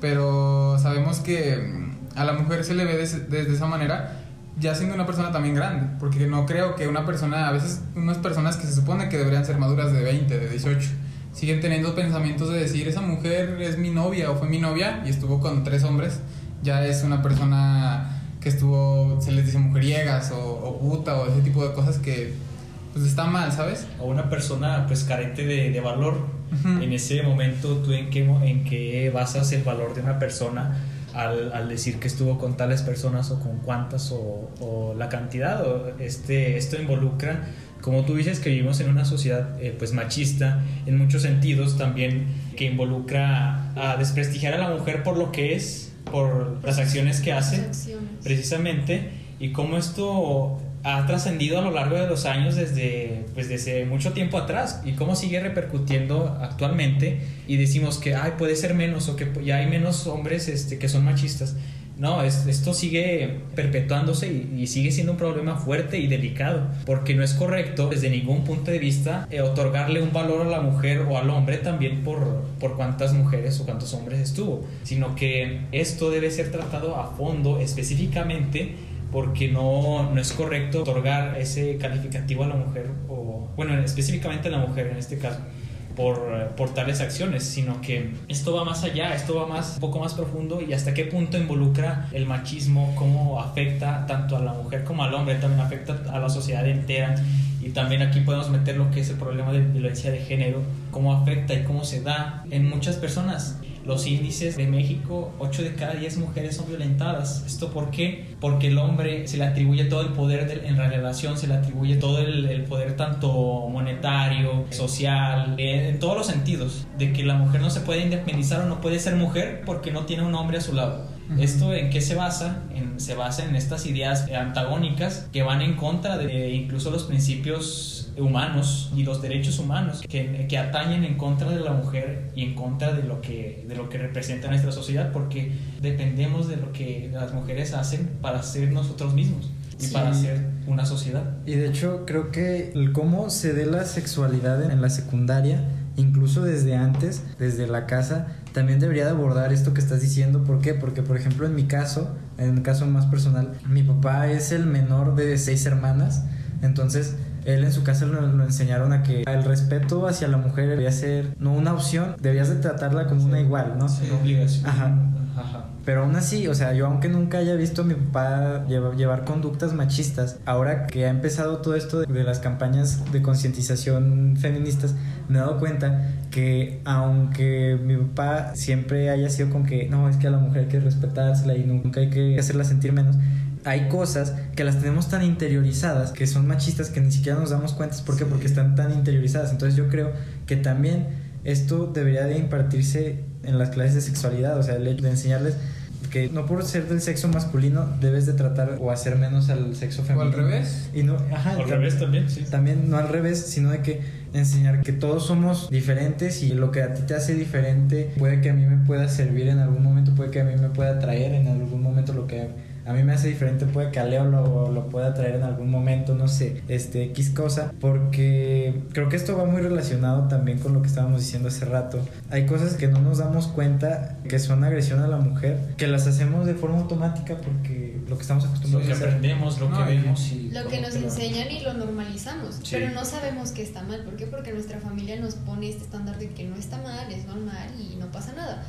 pero sabemos que mm, a la mujer se le ve des- desde esa manera ya siendo una persona también grande, porque no creo que una persona, a veces unas personas que se supone que deberían ser maduras de 20, de 18, siguen teniendo pensamientos de decir, esa mujer es mi novia o fue mi novia y estuvo con tres hombres, ya es una persona que estuvo, se les dice mujeriegas o, o puta o ese tipo de cosas que pues está mal, ¿sabes? O una persona pues carente de, de valor. Ujú. En ese momento, ¿tú en qué, en qué basas el valor de una persona al, al decir que estuvo con tales personas o con cuántas o, o la cantidad? O este, esto involucra, como tú dices, que vivimos en una sociedad eh, pues machista en muchos sentidos también, que involucra a desprestigiar a la mujer por lo que es, por las acciones que hace acciones. precisamente y cómo esto ha trascendido a lo largo de los años desde, pues desde mucho tiempo atrás y cómo sigue repercutiendo actualmente y decimos que ay, puede ser menos o que ya hay menos hombres este, que son machistas. No, es- esto sigue perpetuándose y, y sigue siendo un problema fuerte y delicado, porque no es correcto desde ningún punto de vista eh, otorgarle un valor a la mujer o al hombre también por, por cuántas mujeres o cuántos hombres estuvo, sino que esto debe ser tratado a fondo específicamente porque no, no es correcto otorgar ese calificativo a la mujer, o bueno, específicamente a la mujer en este caso, por, eh, por tales acciones, sino que esto va más allá, esto va más, un poco más profundo y hasta qué punto involucra el machismo, cómo afecta tanto a la mujer como al hombre, también afecta a la sociedad entera y también aquí podemos meter lo que es el problema de violencia de género, cómo afecta y cómo se da en muchas personas. Los índices de México, 8 de cada 10 mujeres son violentadas. ¿Esto por qué? Porque el hombre se le atribuye todo el poder en la relación, se le atribuye todo el, el poder tanto monetario, social, eh, en todos los sentidos, de que la mujer no se puede independizar o no puede ser mujer porque no tiene un hombre a su lado. ¿Esto en qué se basa? En, se basa en estas ideas antagónicas que van en contra de incluso los principios humanos y los derechos humanos que, que atañen en contra de la mujer y en contra de lo que de lo que representa nuestra sociedad porque dependemos de lo que las mujeres hacen para ser nosotros mismos y Sí. para ser una sociedad. Y de hecho creo que el cómo se dé la sexualidad en la secundaria, incluso desde antes, desde la casa, también debería de abordar esto que estás diciendo. ¿Por qué? Porque por ejemplo en mi caso, en el caso más personal, mi papá es el menor de seis hermanas, entonces él en su casa lo, lo enseñaron a que el respeto hacia la mujer debía ser no una opción, debías de tratarla como una igual, ¿no? Una obligación. Ajá. Ajá. Pero aún así, o sea, yo aunque nunca haya visto a mi papá llevar, llevar conductas machistas, ahora que ha empezado todo esto de, de las campañas de concientización feministas, me he dado cuenta que aunque mi papá siempre haya sido con que no, es que a la mujer hay que respetársela y nunca hay que hacerla sentir menos, hay cosas que las tenemos tan interiorizadas, que son machistas, que ni siquiera nos damos cuenta. ¿Por qué? Porque están tan interiorizadas. Entonces yo creo que también esto debería de impartirse en las clases de sexualidad, o sea, el hecho de enseñarles que no por ser del sexo masculino debes de tratar o hacer menos al sexo O femenino. al revés. Y no, ajá, Al revés también, sí. También no al revés, sino de que enseñar que todos somos diferentes y lo que a ti te hace diferente puede que a mí me pueda servir en algún momento, puede que a mí me pueda traer en algún momento lo que a mí me hace diferente, puede que a Leo lo, lo pueda traer en algún momento, no sé, este X cosa, porque creo que esto va muy relacionado también con lo que estábamos diciendo hace rato. Hay cosas que no nos damos cuenta que son agresión a la mujer, que las hacemos de forma automática porque lo que estamos Lo acostumbrados que a hacer. aprendemos, lo No, que vemos y Lo que nos lo- enseñan y lo normalizamos, Sí. pero no sabemos que está mal. ¿Por qué? Porque nuestra familia nos pone este estándar de que no está mal, es normal y no pasa nada.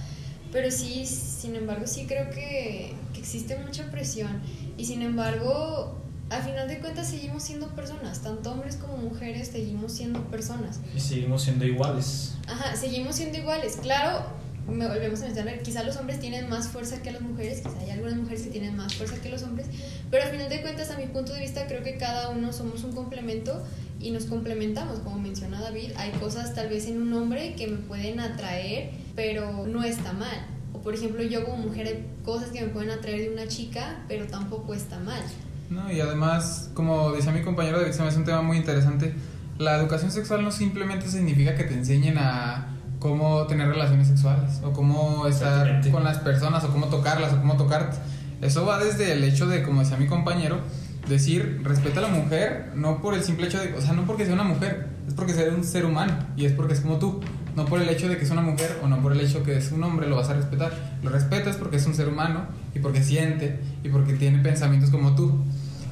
Pero sí, sin embargo, sí creo que, que existe mucha presión y sin embargo, a final de cuentas seguimos siendo personas, tanto hombres como mujeres seguimos siendo personas. Y seguimos siendo iguales. Ajá, seguimos siendo iguales. Claro, me volvemos a mencionar, quizá los hombres tienen más fuerza que las mujeres, quizá hay algunas mujeres que tienen más fuerza que los hombres, pero al final de cuentas, a mi punto de vista, creo que cada uno somos un complemento y nos complementamos, como menciona David, hay cosas tal vez en un hombre que me pueden atraer, pero no está mal. O por ejemplo, yo como mujer hay cosas que me pueden atraer de una chica, pero tampoco está mal. No, y además, como decía mi compañero David, se me hace un tema muy interesante. La educación sexual no simplemente significa que te enseñen a cómo tener relaciones sexuales o cómo estar con las personas o cómo tocarlas o cómo tocarte. Eso va desde el hecho de, como decía mi compañero, decir respeta a la mujer no por el simple hecho de, o sea, no porque sea una mujer, es porque sea un ser humano y es porque es como tú. No por el hecho de que es una mujer o no por el hecho que es un hombre lo vas a respetar. Lo respetas porque es un ser humano y porque siente y porque tiene pensamientos como tú.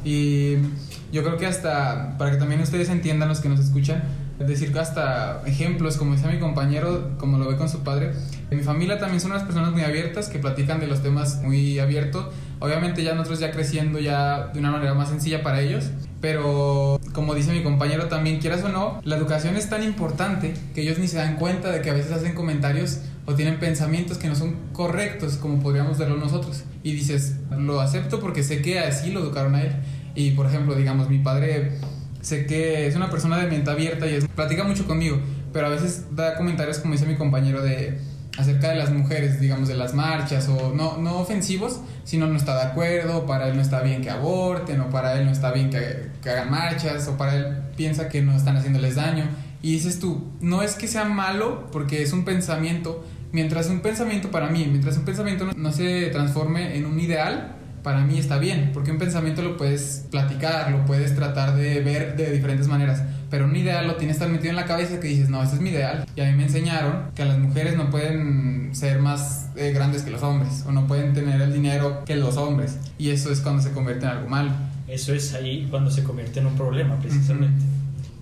Y yo creo que hasta, para que también ustedes entiendan los que nos escuchan, es decir, que hasta ejemplos, como decía mi compañero, como lo ve con su padre, en mi familia también son unas personas muy abiertas que platican de los temas muy abiertos. Obviamente ya nosotros ya creciendo ya de una manera más sencilla para ellos, pero como dice mi compañero también, quieras o no, la educación es tan importante que ellos ni se dan cuenta de que a veces hacen comentarios o tienen pensamientos que no son correctos como podríamos verlo nosotros. Y dices, lo acepto porque sé que así lo educaron a él. Y por ejemplo, digamos, mi padre sé que es una persona de mente abierta y es, platica mucho conmigo, pero a veces da comentarios, como dice mi compañero, de acerca de las mujeres, digamos, de las marchas, o no, no ofensivos, sino no está de acuerdo, para él no está bien que aborten, o para él no está bien que, que hagan marchas, o para él piensa que no están haciéndoles daño. Y dices tú, no es que sea malo, porque es un pensamiento, mientras un pensamiento para mí, mientras un pensamiento no, no se transforme en un ideal, para mí está bien, porque un pensamiento lo puedes platicar, lo puedes tratar de ver de diferentes maneras, pero un ideal lo tienes tan metido en la cabeza que dices, no, este es mi ideal. Y a mí me enseñaron que las mujeres no pueden ser más eh, grandes que los hombres, o no pueden tener el dinero que los hombres, y eso es cuando se convierte en algo malo. Eso es ahí cuando se convierte en un problema, precisamente.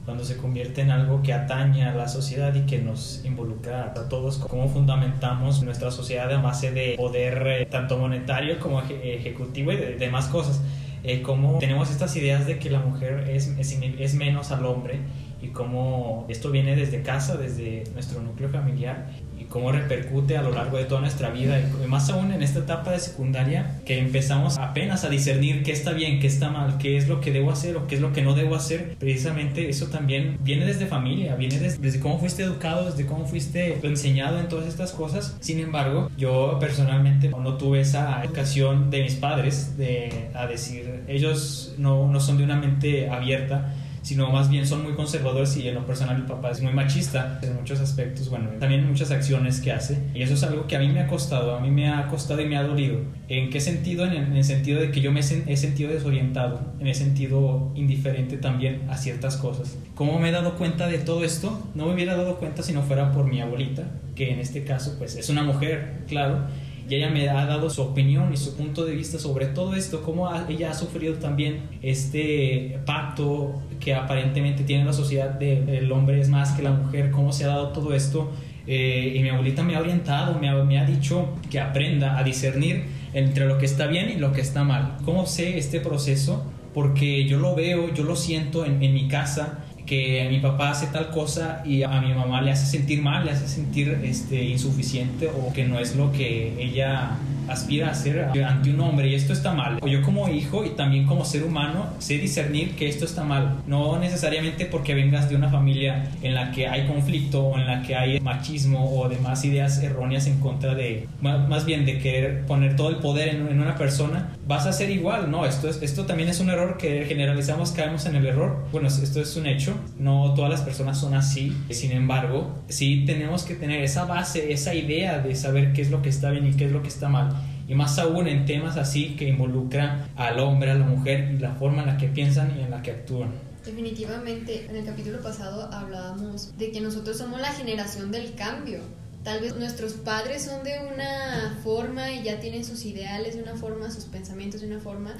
Cuando se convierte en algo que atañe a la sociedad y que nos involucra a todos. Cómo fundamentamos nuestra sociedad a base de poder eh, tanto monetario como eje- ejecutivo y de demás cosas. Eh, cómo tenemos estas ideas de que la mujer es, es, es menos al hombre y cómo esto viene desde casa, desde nuestro núcleo familiar cómo repercute a lo largo de toda nuestra vida y más aún en esta etapa de secundaria que empezamos apenas a discernir qué está bien, qué está mal, qué es lo que debo hacer o qué es lo que no debo hacer. Precisamente eso también viene desde familia, viene desde, desde cómo fuiste educado, desde cómo fuiste enseñado en todas estas cosas. Sin embargo, yo personalmente no tuve esa educación de mis padres de a decir, ellos no, no son de una mente abierta sino más bien son muy conservadores y en lo personal mi papá es muy machista en muchos aspectos, bueno, también muchas acciones que hace y eso es algo que a mí me ha costado, a mí me ha costado y me ha dolido. ¿En qué sentido? En el, sentido de que yo me he sentido desorientado, en el sentido indiferente también a ciertas cosas. ¿Cómo me he dado cuenta de todo esto? No me hubiera dado cuenta si no fuera por mi abuelita, que en este caso pues es una mujer, claro, y ella me ha dado su opinión y su punto de vista sobre todo esto, cómo ella ha sufrido también este pacto que aparentemente tiene la sociedad de el hombre es más que la mujer, cómo se ha dado todo esto. Eh, y mi abuelita me ha orientado, me ha, me ha dicho que aprenda a discernir entre lo que está bien y lo que está mal. ¿Cómo sé este proceso? Porque yo lo veo, yo lo siento en, en mi casa que mi papá hace tal cosa y a mi mamá le hace sentir mal, le hace sentir este, insuficiente o que no es lo que ella aspira a hacer ante un hombre y esto está mal. Yo como hijo y también como ser humano sé discernir que esto está mal. No necesariamente porque vengas de una familia en la que hay conflicto o en la que hay machismo o demás ideas erróneas en contra de, más bien de querer poner todo el poder en una persona, vas a ser igual. No, esto, es, esto también es un error que generalizamos, caemos en el error. Bueno, esto es un hecho no todas las personas son así. Sin embargo, sí tenemos que tener esa base, esa idea de saber qué es lo que está bien y qué es lo que está mal. Y más aún en temas así que involucran al hombre, a la mujer y la forma en la que piensan y en la que actúan. Definitivamente, en el capítulo pasado hablábamos de que nosotros somos la generación del cambio. Tal vez nuestros padres son de una forma y ya tienen sus ideales de una forma, sus pensamientos de una forma,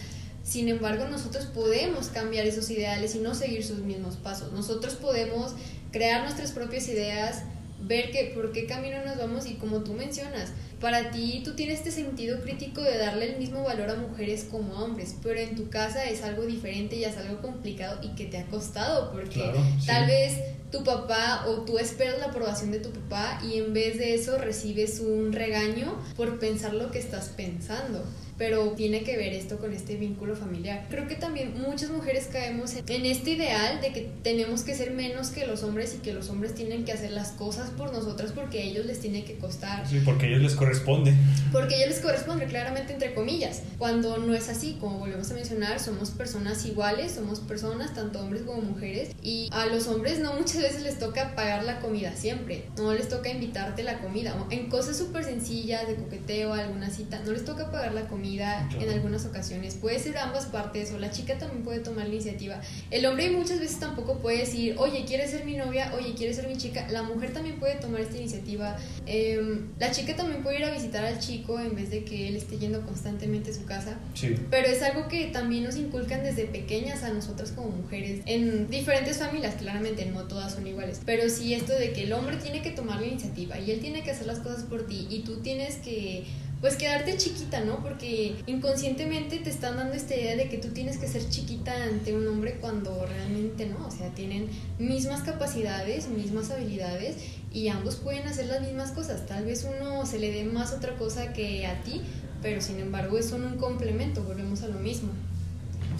sin embargo, nosotros podemos cambiar esos ideales y no seguir sus mismos pasos. Nosotros podemos crear nuestras propias ideas, ver que, por qué camino nos vamos y como tú mencionas, para ti tú tienes este sentido crítico de darle el mismo valor a mujeres como a hombres, pero en tu casa es algo diferente y es algo complicado y que te ha costado porque tal vez tu papá o tú esperas la aprobación de tu papá y en vez de eso recibes un regaño por pensar lo que estás pensando pero tiene que ver esto con este vínculo familiar. Creo que también muchas mujeres caemos en este ideal de que tenemos que ser menos que los hombres y que los hombres tienen que hacer las cosas por nosotras porque a ellos les tiene que costar. Sí, porque a ellos les corresponde. Porque a ellos les corresponde, claramente entre comillas, cuando no es así, como volvemos a mencionar, somos personas iguales, somos personas, tanto hombres como mujeres, y a los hombres no muchas veces les toca pagar la comida siempre, no les toca invitarte la comida, en cosas súper sencillas de coqueteo, alguna cita, no les toca pagar la comida en algunas ocasiones. Puede ser ambas partes o la chica también puede tomar la iniciativa. El hombre muchas veces tampoco puede decir, oye, ¿quieres ser mi novia? Oye, ¿quieres ser mi chica? La mujer también puede tomar esta iniciativa. Em, la chica también puede ir a visitar al chico en vez de que él esté yendo constantemente a su casa. Sí. Pero es algo que también nos inculcan desde pequeñas a nosotras como mujeres. En diferentes familias, claramente, no todas son iguales. Pero sí esto de que el hombre tiene que tomar la iniciativa y él tiene que hacer las cosas por ti y tú tienes que pues quedarte chiquita, ¿no? Porque inconscientemente te están dando esta idea de que tú tienes que ser chiquita ante un hombre cuando realmente no, o sea, tienen mismas capacidades, mismas habilidades y ambos pueden hacer las mismas cosas. Tal vez uno se le dé más otra cosa que a ti, pero sin embargo son un complemento, volvemos a lo mismo.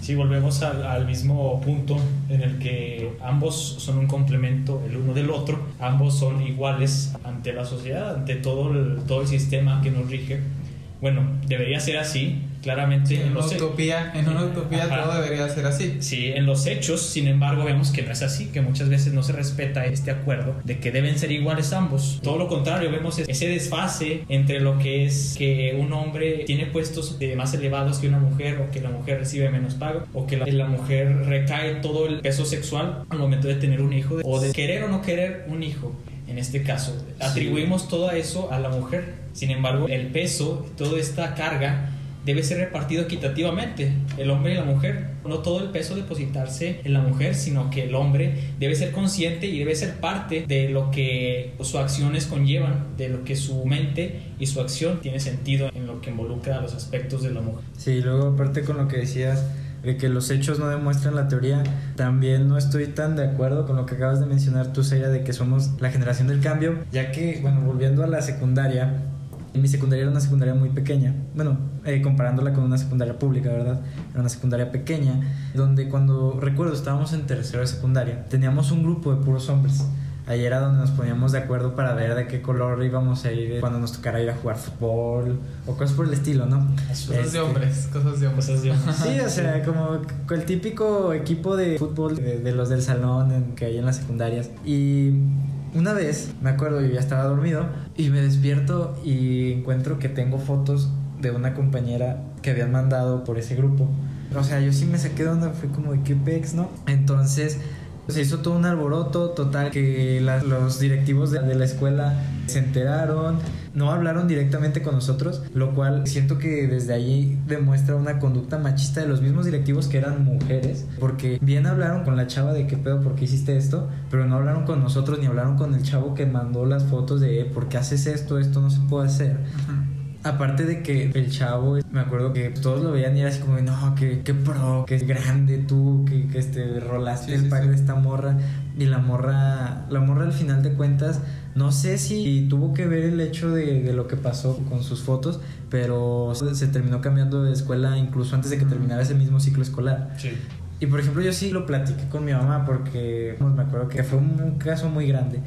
Sí, volvemos al, mismo punto en el que ambos son un complemento el uno del otro, ambos son iguales ante la sociedad, ante todo todo el sistema que nos rige. Bueno, debería ser así, claramente en, una utopía, en una utopía todo debería ser así. Sí, en los hechos, sin embargo, vemos que no es así, que muchas veces no se respeta este acuerdo de que deben ser iguales ambos. Todo lo contrario, vemos ese desfase entre lo que es que un hombre tiene puestos más elevados que una mujer o que la mujer recibe menos pago o que la, la mujer recae todo el peso sexual al momento de tener un hijo o de querer o no querer un hijo en este caso. Atribuimos todo eso a la mujer. Sin embargo, el peso, toda esta carga debe ser repartido equitativamente, el hombre y la mujer. No todo el peso depositarse en la mujer, sino que el hombre debe ser consciente y debe ser parte de lo que sus acciones conllevan, de lo que su mente y su acción tiene sentido en lo que involucra a los aspectos de la mujer. Sí, luego aparte con lo que decías de que los hechos no demuestran la teoría, también no estoy tan de acuerdo con lo que acabas de mencionar tú, Seira, de que somos la generación del cambio, ya que, bueno, volviendo a la secundaria, mi secundaria era una secundaria muy pequeña, bueno, eh, comparándola con una secundaria pública, ¿verdad? Era una secundaria pequeña, donde cuando, recuerdo, estábamos en tercero de secundaria, teníamos un grupo de puros hombres. Ahí era donde nos poníamos de acuerdo para ver de qué color íbamos a ir cuando nos tocara ir a jugar fútbol o cosas por el estilo, ¿no? Cosas de Este, hombres, cosas de hombres. Cosas de hombres. Sí, o sea, como el típico equipo de fútbol de, de los del salón en- que hay en las secundarias. Y una vez, me acuerdo, yo ya estaba dormido y me despierto y encuentro que tengo fotos de una compañera que habían mandado por ese grupo. O sea, yo sí me saqué de onda, fue como de qué pex, ¿no? Entonces se hizo todo un alboroto total que los directivos de la escuela se enteraron, no hablaron directamente con nosotros, lo cual siento que desde allí demuestra una conducta machista de los mismos directivos que eran mujeres, porque bien hablaron con la chava de qué pedo, por qué hiciste esto, pero no hablaron con nosotros ni hablaron con el chavo que mandó las fotos de "Eh, por qué haces esto, esto no se puede hacer. Aparte de que el chavo, me acuerdo que todos lo veían y era así como, no, que, que pro, que es grande tú, que, que este, rolaste Sí, el sí, pack sí. de esta morra. Y la morra, la morra al final de cuentas, no sé si tuvo que ver el hecho de, de lo que pasó con sus fotos, pero se terminó cambiando de escuela incluso antes de que terminara ese mismo ciclo escolar. Sí. Y por ejemplo, yo sí lo platiqué con mi mamá porque pues, me acuerdo que fue un, un caso muy grande.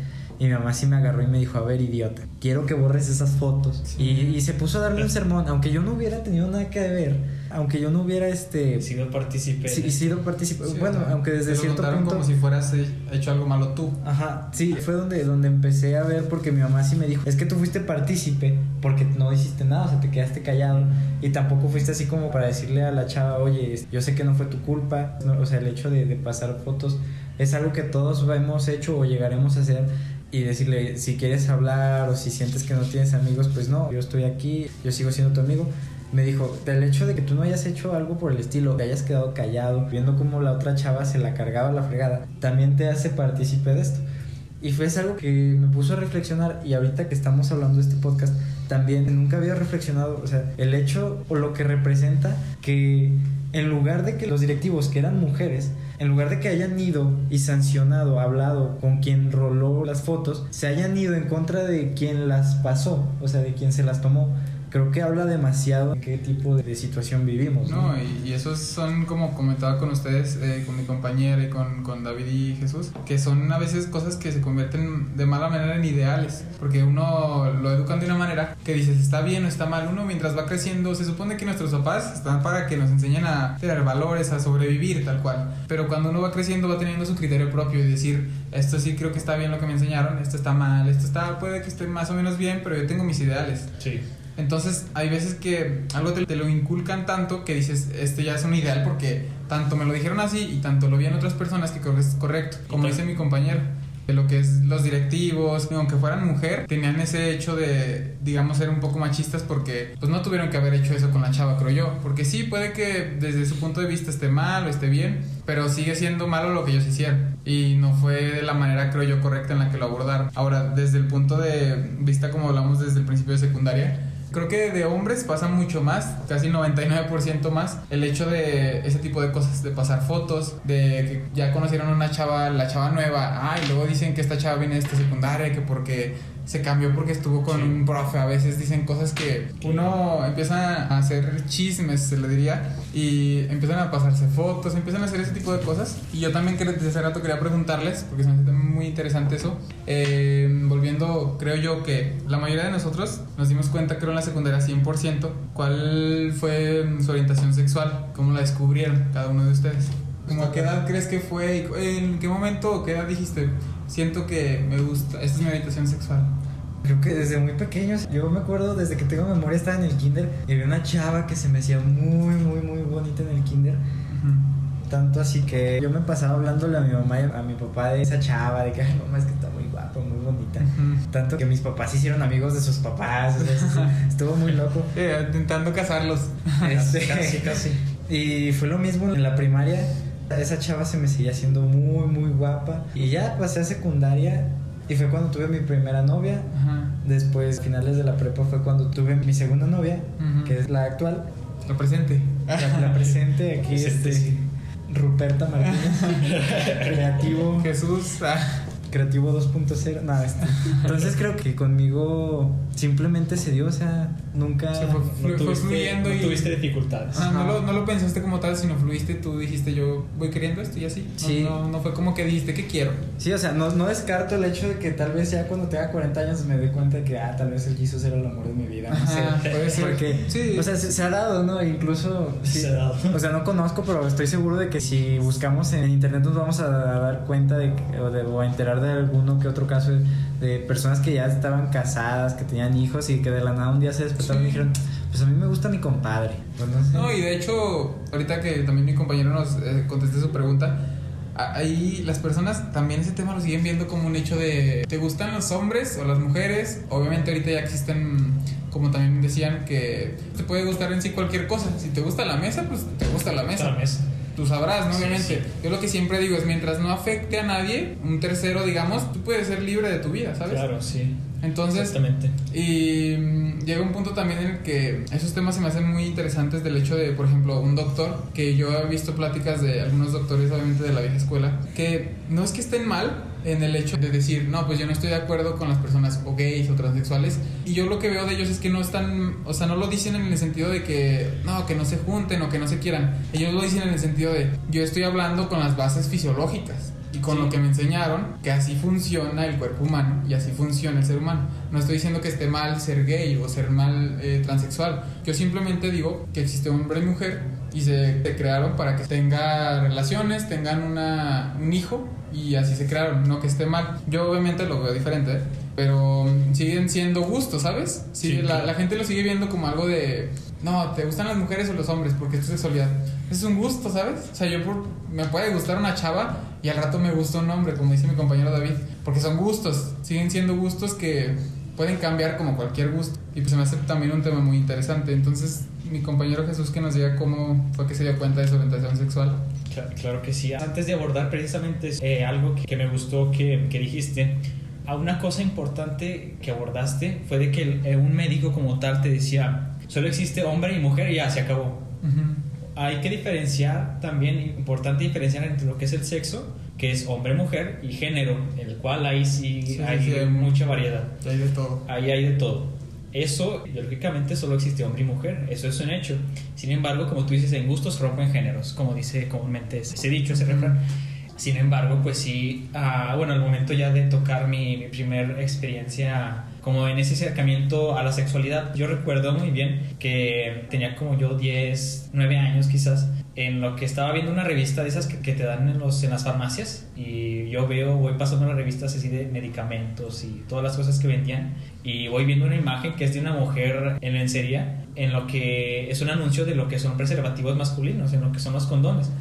Y mi mamá sí me agarró y me dijo, a ver, idiota, quiero que borres esas fotos. Sí. Y, y se puso a darle un sermón, aunque yo no hubiera tenido nada que ver, aunque yo no hubiera este... Sido partícipe. sí, sido participante. Sí, bueno, aunque desde cierto punto... como si fueras he- hecho algo malo tú. Ajá, sí, fue donde, donde empecé a ver porque mi mamá sí me dijo, es que tú fuiste partícipe porque no hiciste nada, o sea, te quedaste callado y tampoco fuiste así como para decirle a la chava, oye, yo sé que no fue tu culpa, o sea, el hecho de, de pasar fotos es algo que todos hemos hecho o llegaremos a hacer y decirle, si quieres hablar o si sientes que no tienes amigos, pues no, yo estoy aquí, yo sigo siendo tu amigo. Me dijo, el hecho de que tú no hayas hecho algo por el estilo, que hayas quedado callado, viendo cómo la otra chava se la cargaba la fregada, también te hace partícipe de esto. Y fue algo que me puso a reflexionar y ahorita que estamos hablando de este podcast, también nunca había reflexionado, o sea, el hecho o lo que representa que en lugar de que los directivos que eran mujeres, en lugar de que hayan ido y sancionado, hablado con quien roló las fotos, se hayan ido en contra de quien las pasó, o sea, de quien se las tomó. Creo que habla demasiado de qué tipo de situación vivimos. No, y, y esos son, como comentaba con ustedes, eh, con mi compañera y con, con David y Jesús, que son a veces cosas que se convierten de mala manera en ideales, porque uno lo educan de una manera que dices está bien o está mal. Uno mientras va creciendo, se supone que nuestros papás están para que nos enseñen a tener valores, a sobrevivir tal cual, pero cuando uno va creciendo va teniendo su criterio propio y decir, esto sí creo que está bien lo que me enseñaron, esto está mal, esto está, puede que esté más o menos bien, pero yo tengo mis ideales. Sí. Entonces, hay veces que algo te, te lo inculcan tanto que dices, este ya es un ideal porque tanto me lo dijeron así y tanto lo vi en otras personas que creo que es correcto. Como dice mi compañero, de lo que es los directivos, aunque fueran mujer, tenían ese hecho de, digamos, ser un poco machistas porque pues no tuvieron que haber hecho eso con la chava, creo yo. Porque sí, puede que desde su punto de vista esté mal o esté bien, pero sigue siendo malo lo que ellos hicieron. Y no fue de la manera, creo yo, correcta en la que lo abordaron. Ahora, desde el punto de vista, como hablamos desde el principio de secundaria, Creo que de hombres pasa mucho más, casi 99% más, el hecho de ese tipo de cosas, de pasar fotos, de que ya conocieron a una chava, la chava nueva, ah, y luego dicen que esta chava viene de esta secundaria, que porque se cambió porque estuvo con Sí. un profe, a veces dicen cosas que uno empieza a hacer chismes, se le diría, y empiezan a pasarse fotos, empiezan a hacer ese tipo de cosas. Y yo también que desde hace rato quería preguntarles, porque se me hace muy interesante eso, eh, volviendo, creo yo que la mayoría de nosotros nos dimos cuenta, creo en la secundaria 100%, cuál fue su orientación sexual, cómo la descubrieron cada uno de ustedes. ¿Cómo a qué edad crees que fue? ¿En qué momento o qué edad dijiste? Siento que me gusta, esta es mi orientación sexual. Creo que desde muy pequeños, yo me acuerdo desde que tengo memoria estaba en el kinder y había una chava que se me hacía muy, muy, muy bonita en el kinder. Tanto así que yo me pasaba hablándole a mi mamá y a mi papá de esa chava, de que, ay, mamá, es que está muy guapa, muy bonita. Ujú. Tanto que mis papás se hicieron amigos de sus papás, o sea, estuvo muy loco. Eh, intentando casarlos. Este, Casi, casi. Y fue lo mismo en la primaria. Esa chava se me seguía haciendo muy, muy guapa. Y ya pasé a secundaria y fue cuando tuve mi primera novia. Ajá. Después, finales de la prepa, fue cuando tuve mi segunda novia, que es la actual. Lo presente. la, la presente aquí, Presente, este, sí. Ruperta Martínez, creativo. Jesús, ah, Creativo 2.0, nada, este. Entonces creo que conmigo simplemente se dio, o sea, nunca. Se fue. No Fue tuviste, fluyendo no y- tuviste dificultades. ah, no, lo, no lo pensaste como tal, sino fluiste, tú dijiste yo voy queriendo esto y así. No, Sí. no, no fue como que dijiste que quiero. Sí, o sea, no, no descarto el hecho de que tal vez ya cuando tenga 40 años me dé cuenta de que, ah, tal vez el Jesus era el amor de mi vida, no Ajá, sé. puede ser. Porque, Sí. o sea, se, se ha dado, ¿no? Incluso, sí. Se ha dado. o sea, no conozco, pero estoy seguro de que si buscamos en internet nos vamos a dar cuenta de, o, de, o a enterar de alguno que otro caso de, de personas que ya estaban casadas, que tenían hijos y que de la nada un día se despertaron Sí. y dijeron, pues a mí me gusta mi compadre. Pues no sé. No, y de hecho, ahorita que también mi compañero nos eh, conteste su pregunta, ahí las personas también ese tema lo siguen viendo como un hecho de ¿te gustan los hombres o las mujeres? Obviamente ahorita ya existen, como también decían, que te puede gustar en sí cualquier cosa. Si te gusta la mesa, pues te gusta la mesa. La mesa. Tú sabrás, ¿no? Sí, Obviamente. sí. Yo lo que siempre digo es, mientras no afecte a nadie, un tercero, digamos, tú puedes ser libre de tu vida, ¿sabes? Claro, sí. Entonces, Exactamente. y mm, llega un punto también en el que esos temas se me hacen muy interesantes del hecho de, por ejemplo, un doctor, que yo he visto pláticas de algunos doctores, obviamente de la vieja escuela, que no es que estén mal en el hecho de decir, no, pues yo no estoy de acuerdo con las personas o gays o transexuales. Y yo lo que veo de ellos es que no están, o sea, no lo dicen en el sentido de que, no, que no se junten o que no se quieran. Ellos lo dicen en el sentido de, yo estoy hablando con las bases fisiológicas con Sí. lo que me enseñaron que así funciona el cuerpo humano y así funciona el ser humano. No estoy diciendo que esté mal ser gay o ser mal eh, transexual. Yo simplemente digo que existe hombre y mujer y se, se crearon para que tenga relaciones, tengan una, un hijo y así se crearon, no que esté mal. Yo obviamente lo veo diferente, ¿eh? pero siguen siendo gustos, ¿sabes? Sí, Sí, la, gente lo sigue viendo como algo de, no, ¿te gustan las mujeres o los hombres? Porque es tu sexualidad. Es un gusto, ¿sabes? O sea, yo por- me puede gustar una chava y al rato me gusta un hombre, como dice mi compañero David, porque son gustos, siguen siendo gustos que pueden cambiar como cualquier gusto. Y pues se me hace también un tema muy interesante. Entonces, mi compañero Jesús que nos diga cómo fue que se dio cuenta de su orientación sexual. Cla- Claro que sí. Antes de abordar precisamente eh, algo que, que me gustó que, que dijiste, a una cosa importante que abordaste fue de que el- eh, un médico como tal te decía, solo existe hombre y mujer y ya se acabó. Hay que diferenciar también, importante diferenciar entre lo que es el sexo, que es hombre-mujer, y género, el cual ahí sí, hay sí, mucha variedad. Hay de todo. Ahí hay de todo. Eso, biológicamente, solo existe hombre y mujer. Eso es un hecho. Sin embargo, como tú dices, en gustos rompen géneros, como dice comúnmente ese, dicho, ese refrán. Sin embargo, pues sí, ah, bueno, al momento ya de tocar mi, mi primer experiencia como en ese acercamiento a la sexualidad, yo recuerdo muy bien que tenía como yo 10, 9 años quizás, en lo que estaba viendo una revista de esas que, te dan en, los, en las farmacias y yo veo, voy pasando las revistas así de medicamentos y todas las cosas que vendían y voy viendo una imagen que es de una mujer en lencería en lo que es un anuncio de lo que son preservativos masculinos, en lo que son los condones.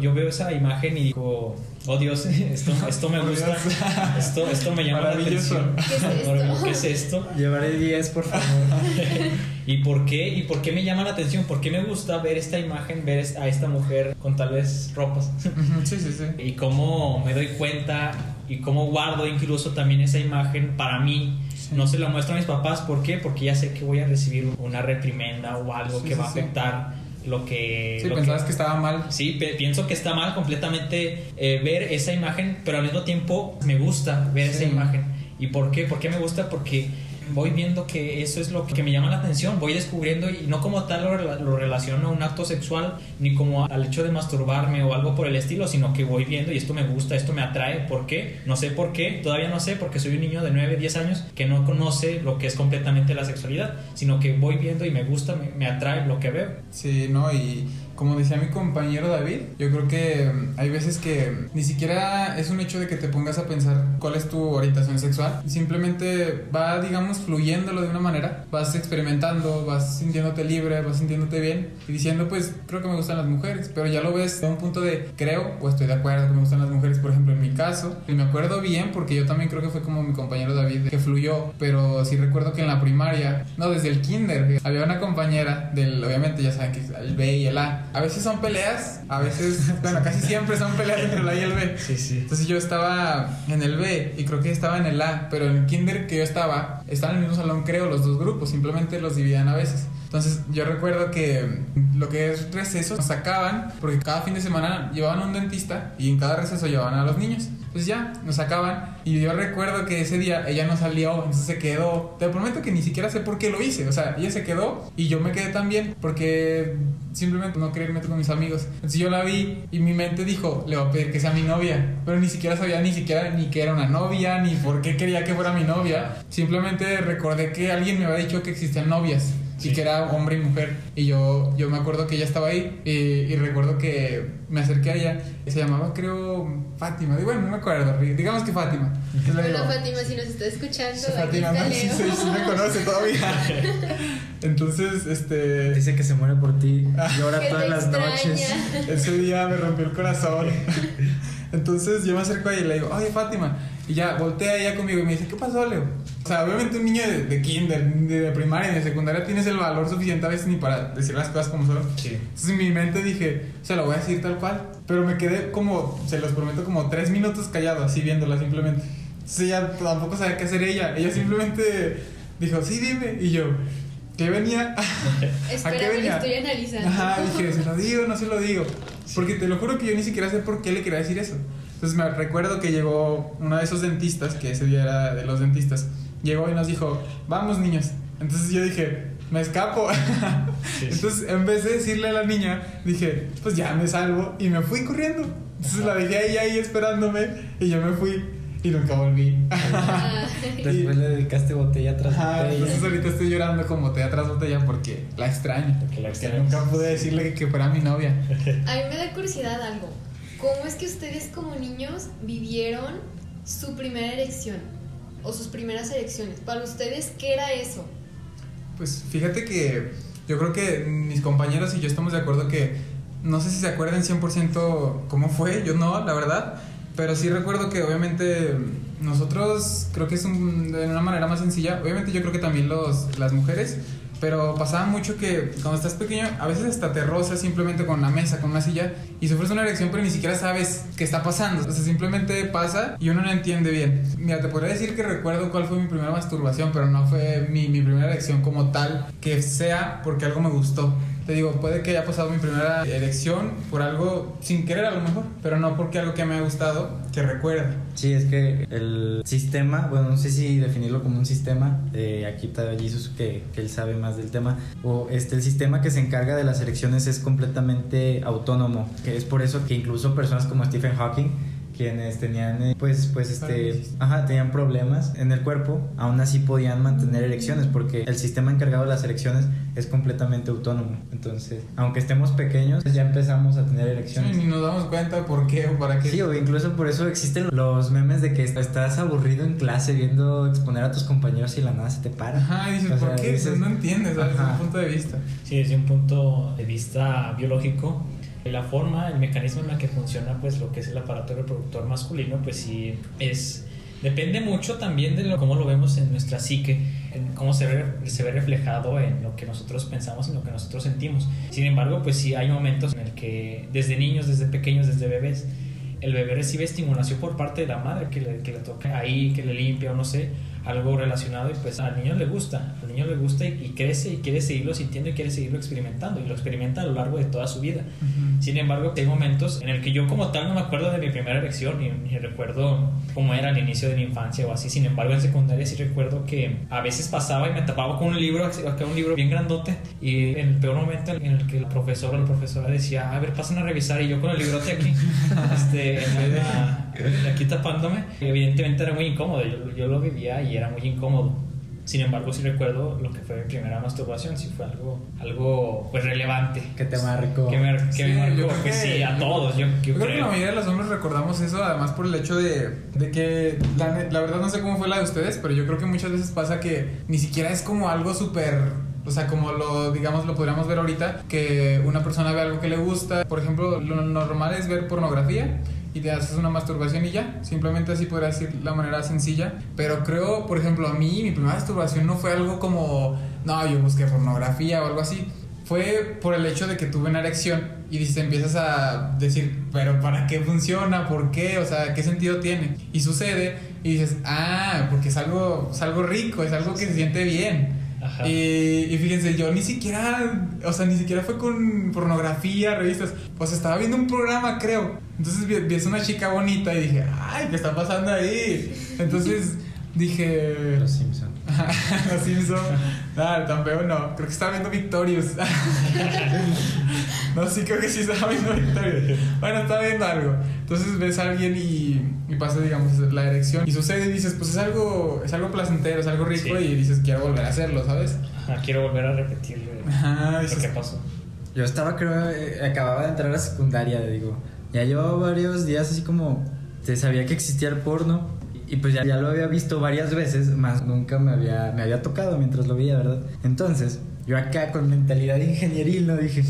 Yo veo esa imagen y digo, oh Dios, esto, esto me Oh, gusta, esto, esto me llama la atención. ¿Qué es esto? Maravilloso, ¿Qué es esto? Llevaré 10, por favor. ¿Y por qué? ¿Y por qué me llama la atención? ¿Por qué me gusta ver esta imagen, ver a esta mujer con tal vez ropas? Sí, sí, sí. y cómo me doy cuenta y cómo guardo incluso también esa imagen para mí. Sí. No se la muestro a mis papás, ¿por qué? Porque ya sé que voy a recibir una reprimenda o algo Sí, que sí, va a sí. afectar lo que... Sí, lo pensabas que- que estaba mal. Sí, pienso que está mal completamente eh, ver esa imagen, pero al mismo tiempo me gusta ver Sí. esa imagen. ¿Y por qué? ¿Por qué me gusta? Porque voy viendo que eso es lo que me llama la atención, voy descubriendo y no como tal lo, lo relaciono a un acto sexual ni como al hecho de masturbarme o algo por el estilo, sino que voy viendo y esto me gusta, esto me atrae, ¿por qué? No sé por qué, todavía no sé porque soy un niño de 9, 10 años que no conoce lo que es completamente la sexualidad, sino que voy viendo y me gusta, me, me atrae lo que veo. Sí, ¿no? Y como decía mi compañero David, yo creo que mm, hay veces que ni siquiera es un hecho de que te pongas a pensar cuál es tu orientación sexual. Simplemente va, digamos, fluyéndolo de una manera. Vas experimentando, vas sintiéndote libre, vas sintiéndote bien y diciendo, pues, creo que me gustan las mujeres. Pero ya lo ves a un punto de creo o estoy de acuerdo que me gustan las mujeres, por ejemplo, en mi caso. Y me acuerdo bien porque yo también creo que fue como mi compañero David que fluyó. Pero sí recuerdo que en la primaria, no, desde el kinder, había una compañera del, obviamente ya saben que es el B y el A. A veces son peleas, a veces, bueno, casi siempre son peleas entre el A y el B. Sí, sí. Entonces yo estaba en el B y creo que estaba en el A, pero en el kinder que yo estaba estaban en el mismo salón, creo, los dos grupos, simplemente los dividían a veces. Entonces yo recuerdo que lo que es receso nos sacaban, porque cada fin de semana llevaban a un dentista y en cada receso llevaban a los niños. Pues ya, nos sacaban y yo recuerdo que ese día ella no salió, entonces se quedó. Te prometo que ni siquiera sé por qué lo hice, o sea, ella se quedó y yo me quedé también porque simplemente no quería irme con mis amigos. Entonces yo la vi y mi mente dijo, le voy a pedir que sea mi novia, pero ni siquiera sabía ni siquiera ni que era una novia, ni por qué quería que fuera mi novia. Simplemente recordé que alguien me había dicho que existían novias y que era hombre y mujer. Y yo, yo me acuerdo que ella estaba ahí y, recuerdo que me acerqué a ella y se llamaba, creo, Fátima. Y bueno, no me acuerdo, digamos que Fátima. Hola Fátima, si nos está escuchando. Sí, Fátima, no, sí, sí, me conoce todavía. Entonces, este... Dice que se muere por ti, llora todas las noches. Ese día me rompió el corazón. Entonces yo me acerco a ella y le digo, oye Fátima. Y ya voltea ella conmigo y me dice, ¿qué pasó, Leo? O sea, obviamente un niño de, de kinder, de, primaria y de secundaria tienes el valor suficiente a veces ni para decir las cosas como son. Sí. Entonces en mi mente dije, se lo voy a decir tal cual. Pero me quedé como, se los prometo, como tres minutos callado, así viéndola simplemente. Entonces ella tampoco sabía qué hacer ella. Ella simplemente dijo, sí, dime. Y yo, ¿qué venía? ¿A qué venía? estoy analizando. Ajá, dije, ¿se lo digo no se lo digo? Porque te lo juro que yo ni siquiera sé por qué le quería decir eso. Entonces me recuerdo que llegó uno de esos dentistas, que ese día era de los dentistas, llegó y nos dijo, vamos niños. Entonces yo dije, me escapo. Entonces en vez de decirle a la niña, dije, pues ya me salvo y me fui corriendo. Entonces la dejé ahí, ahí esperándome y yo me fui y nunca volví. Después le dedicaste botella tras botella. Entonces ahorita estoy llorando con botella tras botella porque la extraño. Porque, la nunca pude decirle que fuera mi novia. A mí me da curiosidad algo. ¿Cómo es que ustedes como niños vivieron su primera elección o sus primeras elecciones? Para ustedes, ¿qué era eso? Pues fíjate que yo creo que mis compañeros y yo estamos de acuerdo que no sé si se acuerdan 100% cómo fue, yo no, la verdad, pero sí recuerdo que obviamente nosotros creo que es de una manera más sencilla, obviamente yo creo que también los, las mujeres pero pasaba mucho que cuando estás pequeño, a veces hasta te rozas simplemente con la mesa, con una silla, y sufres una erección, pero ni siquiera sabes qué está pasando. O sea, simplemente pasa y uno no entiende bien. Mira, te podría decir que recuerdo cuál fue mi primera masturbación, pero no fue mi, mi primera erección como tal, que sea porque algo me gustó. Te digo, puede que haya pasado mi primera elección por algo sin querer a lo mejor, pero no porque algo que me ha gustado que recuerde. Sí, es que el sistema, bueno, no sé si definirlo como un sistema, eh, aquí está Jesus que, que, él sabe más del tema, o este, el sistema que se encarga de las elecciones es completamente autónomo, que es por eso que incluso personas como Stephen Hawking quienes tenían eh, pues pues este ajá tenían problemas en el cuerpo aún así podían mantener erecciones porque el sistema encargado de las erecciones es completamente autónomo. Entonces aunque estemos pequeños ya empezamos a tener erecciones. Y nos damos cuenta por qué o para qué. Sí o incluso por eso existen los memes de que estás aburrido en clase viendo exponer a tus compañeros y la nada se te para. Ajá dices ¿por qué? no entiendes desde un punto de vista. Sí desde un punto de vista biológico la forma, el mecanismo en la que funciona pues lo que es el aparato reproductor masculino, pues sí es depende mucho también de lo, cómo lo vemos en nuestra psique, en cómo se ve, se ve reflejado en lo que nosotros pensamos, en lo que nosotros sentimos. Sin embargo, pues sí hay momentos en el que desde niños, desde pequeños, desde bebés, el bebé recibe estimulación por parte de la madre que le, que le toca ahí, que le limpia o no sé, algo relacionado y pues al niño le gusta, al niño le gusta y, crece y quiere seguirlo sintiendo y quiere seguirlo experimentando y lo experimenta a lo largo de toda su vida. Sin embargo, hay momentos en el que yo como tal no me acuerdo de mi primera elección ni, ni, recuerdo cómo era al inicio de mi infancia o así. Sin embargo, en secundaria sí recuerdo que a veces pasaba y me tapaba con un libro, acá un libro bien grandote y en el peor momento en el que el profesor o la profesora decía, a ver, pasen a revisar y yo con el librote aquí, este, aquí tapándome, evidentemente era muy incómodo, yo, yo lo vivía y era muy incómodo. Sin embargo, sí recuerdo lo que fue mi primera masturbación, sí fue algo, algo pues relevante. Que te marcó. Que me, que me marcó, pues sí, a todos. Yo, creo, que la mayoría de los hombres recordamos eso, además por el hecho de, de que, la, la, verdad no sé cómo fue la de ustedes, pero yo creo que muchas veces pasa que ni siquiera es como algo súper o sea, como lo, digamos, lo podríamos ver ahorita, que una persona ve algo que le gusta. Por ejemplo, lo normal es ver pornografía y te haces una masturbación y ya. Simplemente así podría decir la manera sencilla. Pero creo, por ejemplo, a mí mi primera masturbación no fue algo como, no, yo busqué pornografía o algo así. Fue por el hecho de que tuve una erección y te empiezas a decir, pero ¿para qué funciona? ¿Por qué? O sea, ¿qué sentido tiene? Y sucede y dices, ah, porque es algo, es algo rico, es algo que se siente bien. Ajá. Y, y fíjense, yo ni siquiera, o sea, ni siquiera fue con pornografía, revistas, pues estaba viendo un programa, creo. Entonces vi, vi a una chica bonita y dije, ay, ¿qué está pasando ahí? Entonces dije... Los Simpson. Los Simpson. Ah, tan feo no. Creo que estaba viendo Victorious. no, sí, creo que sí estaba viendo Victorious. Bueno, estaba viendo algo. Entonces ves a alguien y, y pasa, digamos, la erección. Y sucede y dices, pues es algo, es algo placentero, es algo rico. Sí. Y dices, quiero volver a hacerlo, ¿sabes? Ajá, quiero volver a repetir Ajá, que pasó. Yo estaba, creo, eh, acababa de entrar a la secundaria, digo. Ya llevaba varios días así como. Se sabía que existía el porno. Y pues ya, ya lo había visto varias veces, más nunca me había, me había tocado mientras lo veía, ¿verdad? Entonces, yo acá con mentalidad ingenieril, ¿no? Dije,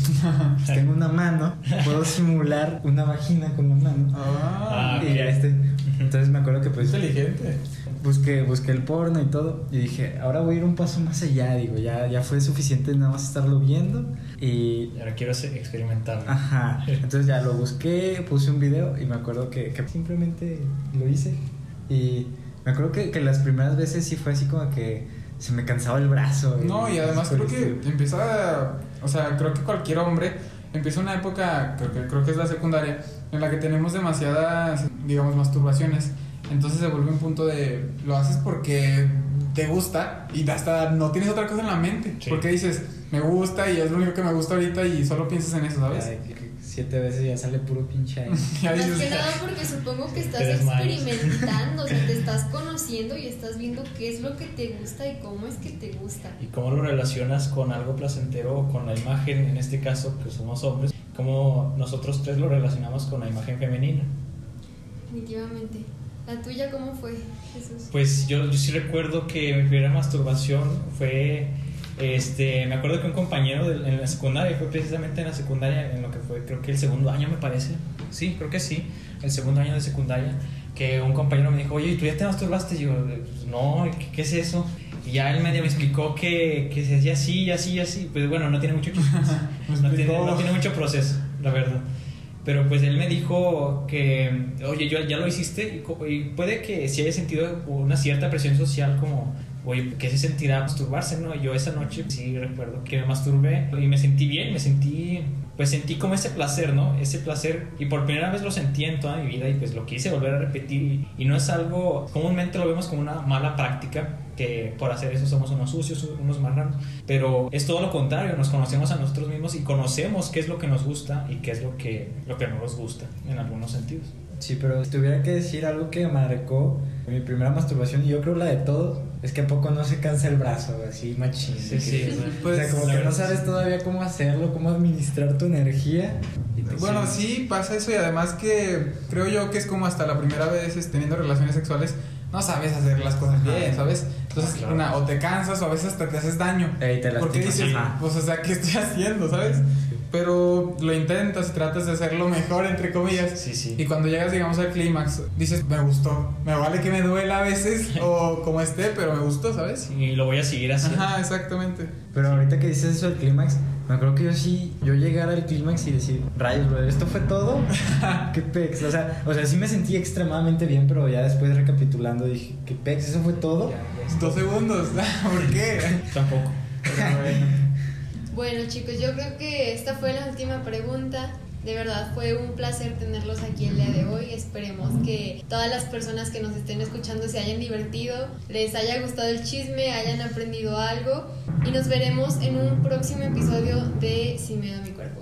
pues tengo una mano, puedo simular una vagina con la mano. Ah, y ya este. Entonces me acuerdo que pues inteligente. busqué, busqué el porno y todo. Y dije, ahora voy a ir un paso más allá. Digo, ya, ya fue suficiente nada más estarlo viendo. Y ahora quiero experimentarlo. Ajá. Entonces ya lo busqué, puse un video y me acuerdo que, que simplemente lo hice. Y me acuerdo que, que las primeras veces sí fue así como que se me cansaba el brazo. No, y además creo que empieza, o sea, creo que cualquier hombre empieza una época, creo que, creo que es la secundaria, en la que tenemos demasiadas, digamos, masturbaciones. Entonces se vuelve un punto de, lo haces porque te gusta y hasta no tienes otra cosa en la mente. Sí. Porque dices, me gusta y es lo único que me gusta ahorita y solo piensas en eso, ¿sabes? Ay, siete veces ya sale puro pinche aire. Más que nada porque supongo que estás experimentando, o sea, te estás conociendo y estás viendo qué es lo que te gusta y cómo es que te gusta. ¿Y cómo lo relacionas con algo placentero o con la imagen, en este caso, que somos hombres? ¿Cómo nosotros tres lo relacionamos con la imagen femenina? Definitivamente. ¿La tuya cómo fue, Jesús? Pues yo, yo sí recuerdo que mi primera masturbación fue, este, me acuerdo que un compañero de- en la secundaria, fue precisamente en la secundaria, en lo que fue, creo que el segundo año me parece, sí, creo que sí, el segundo año de secundaria, que un compañero me dijo, oye, ¿y tú ya te masturbaste? Y yo, "Pues, no, ¿qué, qué es eso? Y ya él medio me explicó que, que se hacía así, y así, y así, pues bueno, no tiene mucho, no tiene, explicó. no tiene mucho proceso, la verdad. Pero pues él me dijo que, oye, yo ya lo hiciste y, y puede que sí haya sentido una cierta presión social como, oye, ¿qué se sentirá masturbarse? No, yo esa noche sí recuerdo que me masturbé y me sentí bien, me sentí, pues sentí como ese placer, ¿no? Ese placer y por primera vez lo sentí en toda mi vida y pues lo quise volver a repetir y, y no es algo, comúnmente lo vemos como una mala práctica que por hacer eso somos unos sucios, unos marranos, pero es todo lo contrario, nos conocemos a nosotros mismos y conocemos qué es lo que nos gusta y qué es lo que, lo que no nos gusta en algunos sentidos. Sí, pero si tuviera que decir algo que marcó mi primera masturbación, y yo creo la de todos, es que a poco no se cansa el brazo, así machín. Sí, sí, sea, o sea, como la que no sabes todavía cómo hacerlo, cómo administrar tu energía. Bueno, sí, pasa eso y además que creo yo que es como hasta la primera vez es, teniendo relaciones sexuales, no sabes hacer las cosas bien, ¿sabes? Entonces, Ah, claro. una, o te cansas o a veces hasta te haces daño. Ey, te Porque dices, pues, o sea, ¿qué estoy haciendo, sabes? Pero lo intentas y tratas de hacerlo mejor, entre comillas. Sí, sí. Y cuando llegas, digamos, al clímax, dices, me gustó. Me vale que me duela a veces o como esté, pero me gustó, ¿sabes? Y lo voy a seguir haciendo. Ajá, exactamente. Pero ahorita que dices eso del clímax, me acuerdo que yo sí, yo llegar al clímax y decir, rayos, bro, ¿esto fue todo? ¿Qué pex? O sea, o sea, sí me sentí extremadamente bien, pero ya después recapitulando dije, ¿qué pex? ¿Eso fue todo? Ya, ya. Dos segundos. ¿Por qué? Tampoco. Pero bueno. Bueno chicos, yo creo que esta fue la última pregunta. De verdad fue un placer tenerlos aquí el día de hoy. Esperemos que todas las personas que nos estén escuchando se hayan divertido, les haya gustado el chisme, hayan aprendido algo y nos veremos en un próximo episodio de Si me da mi cuerpo.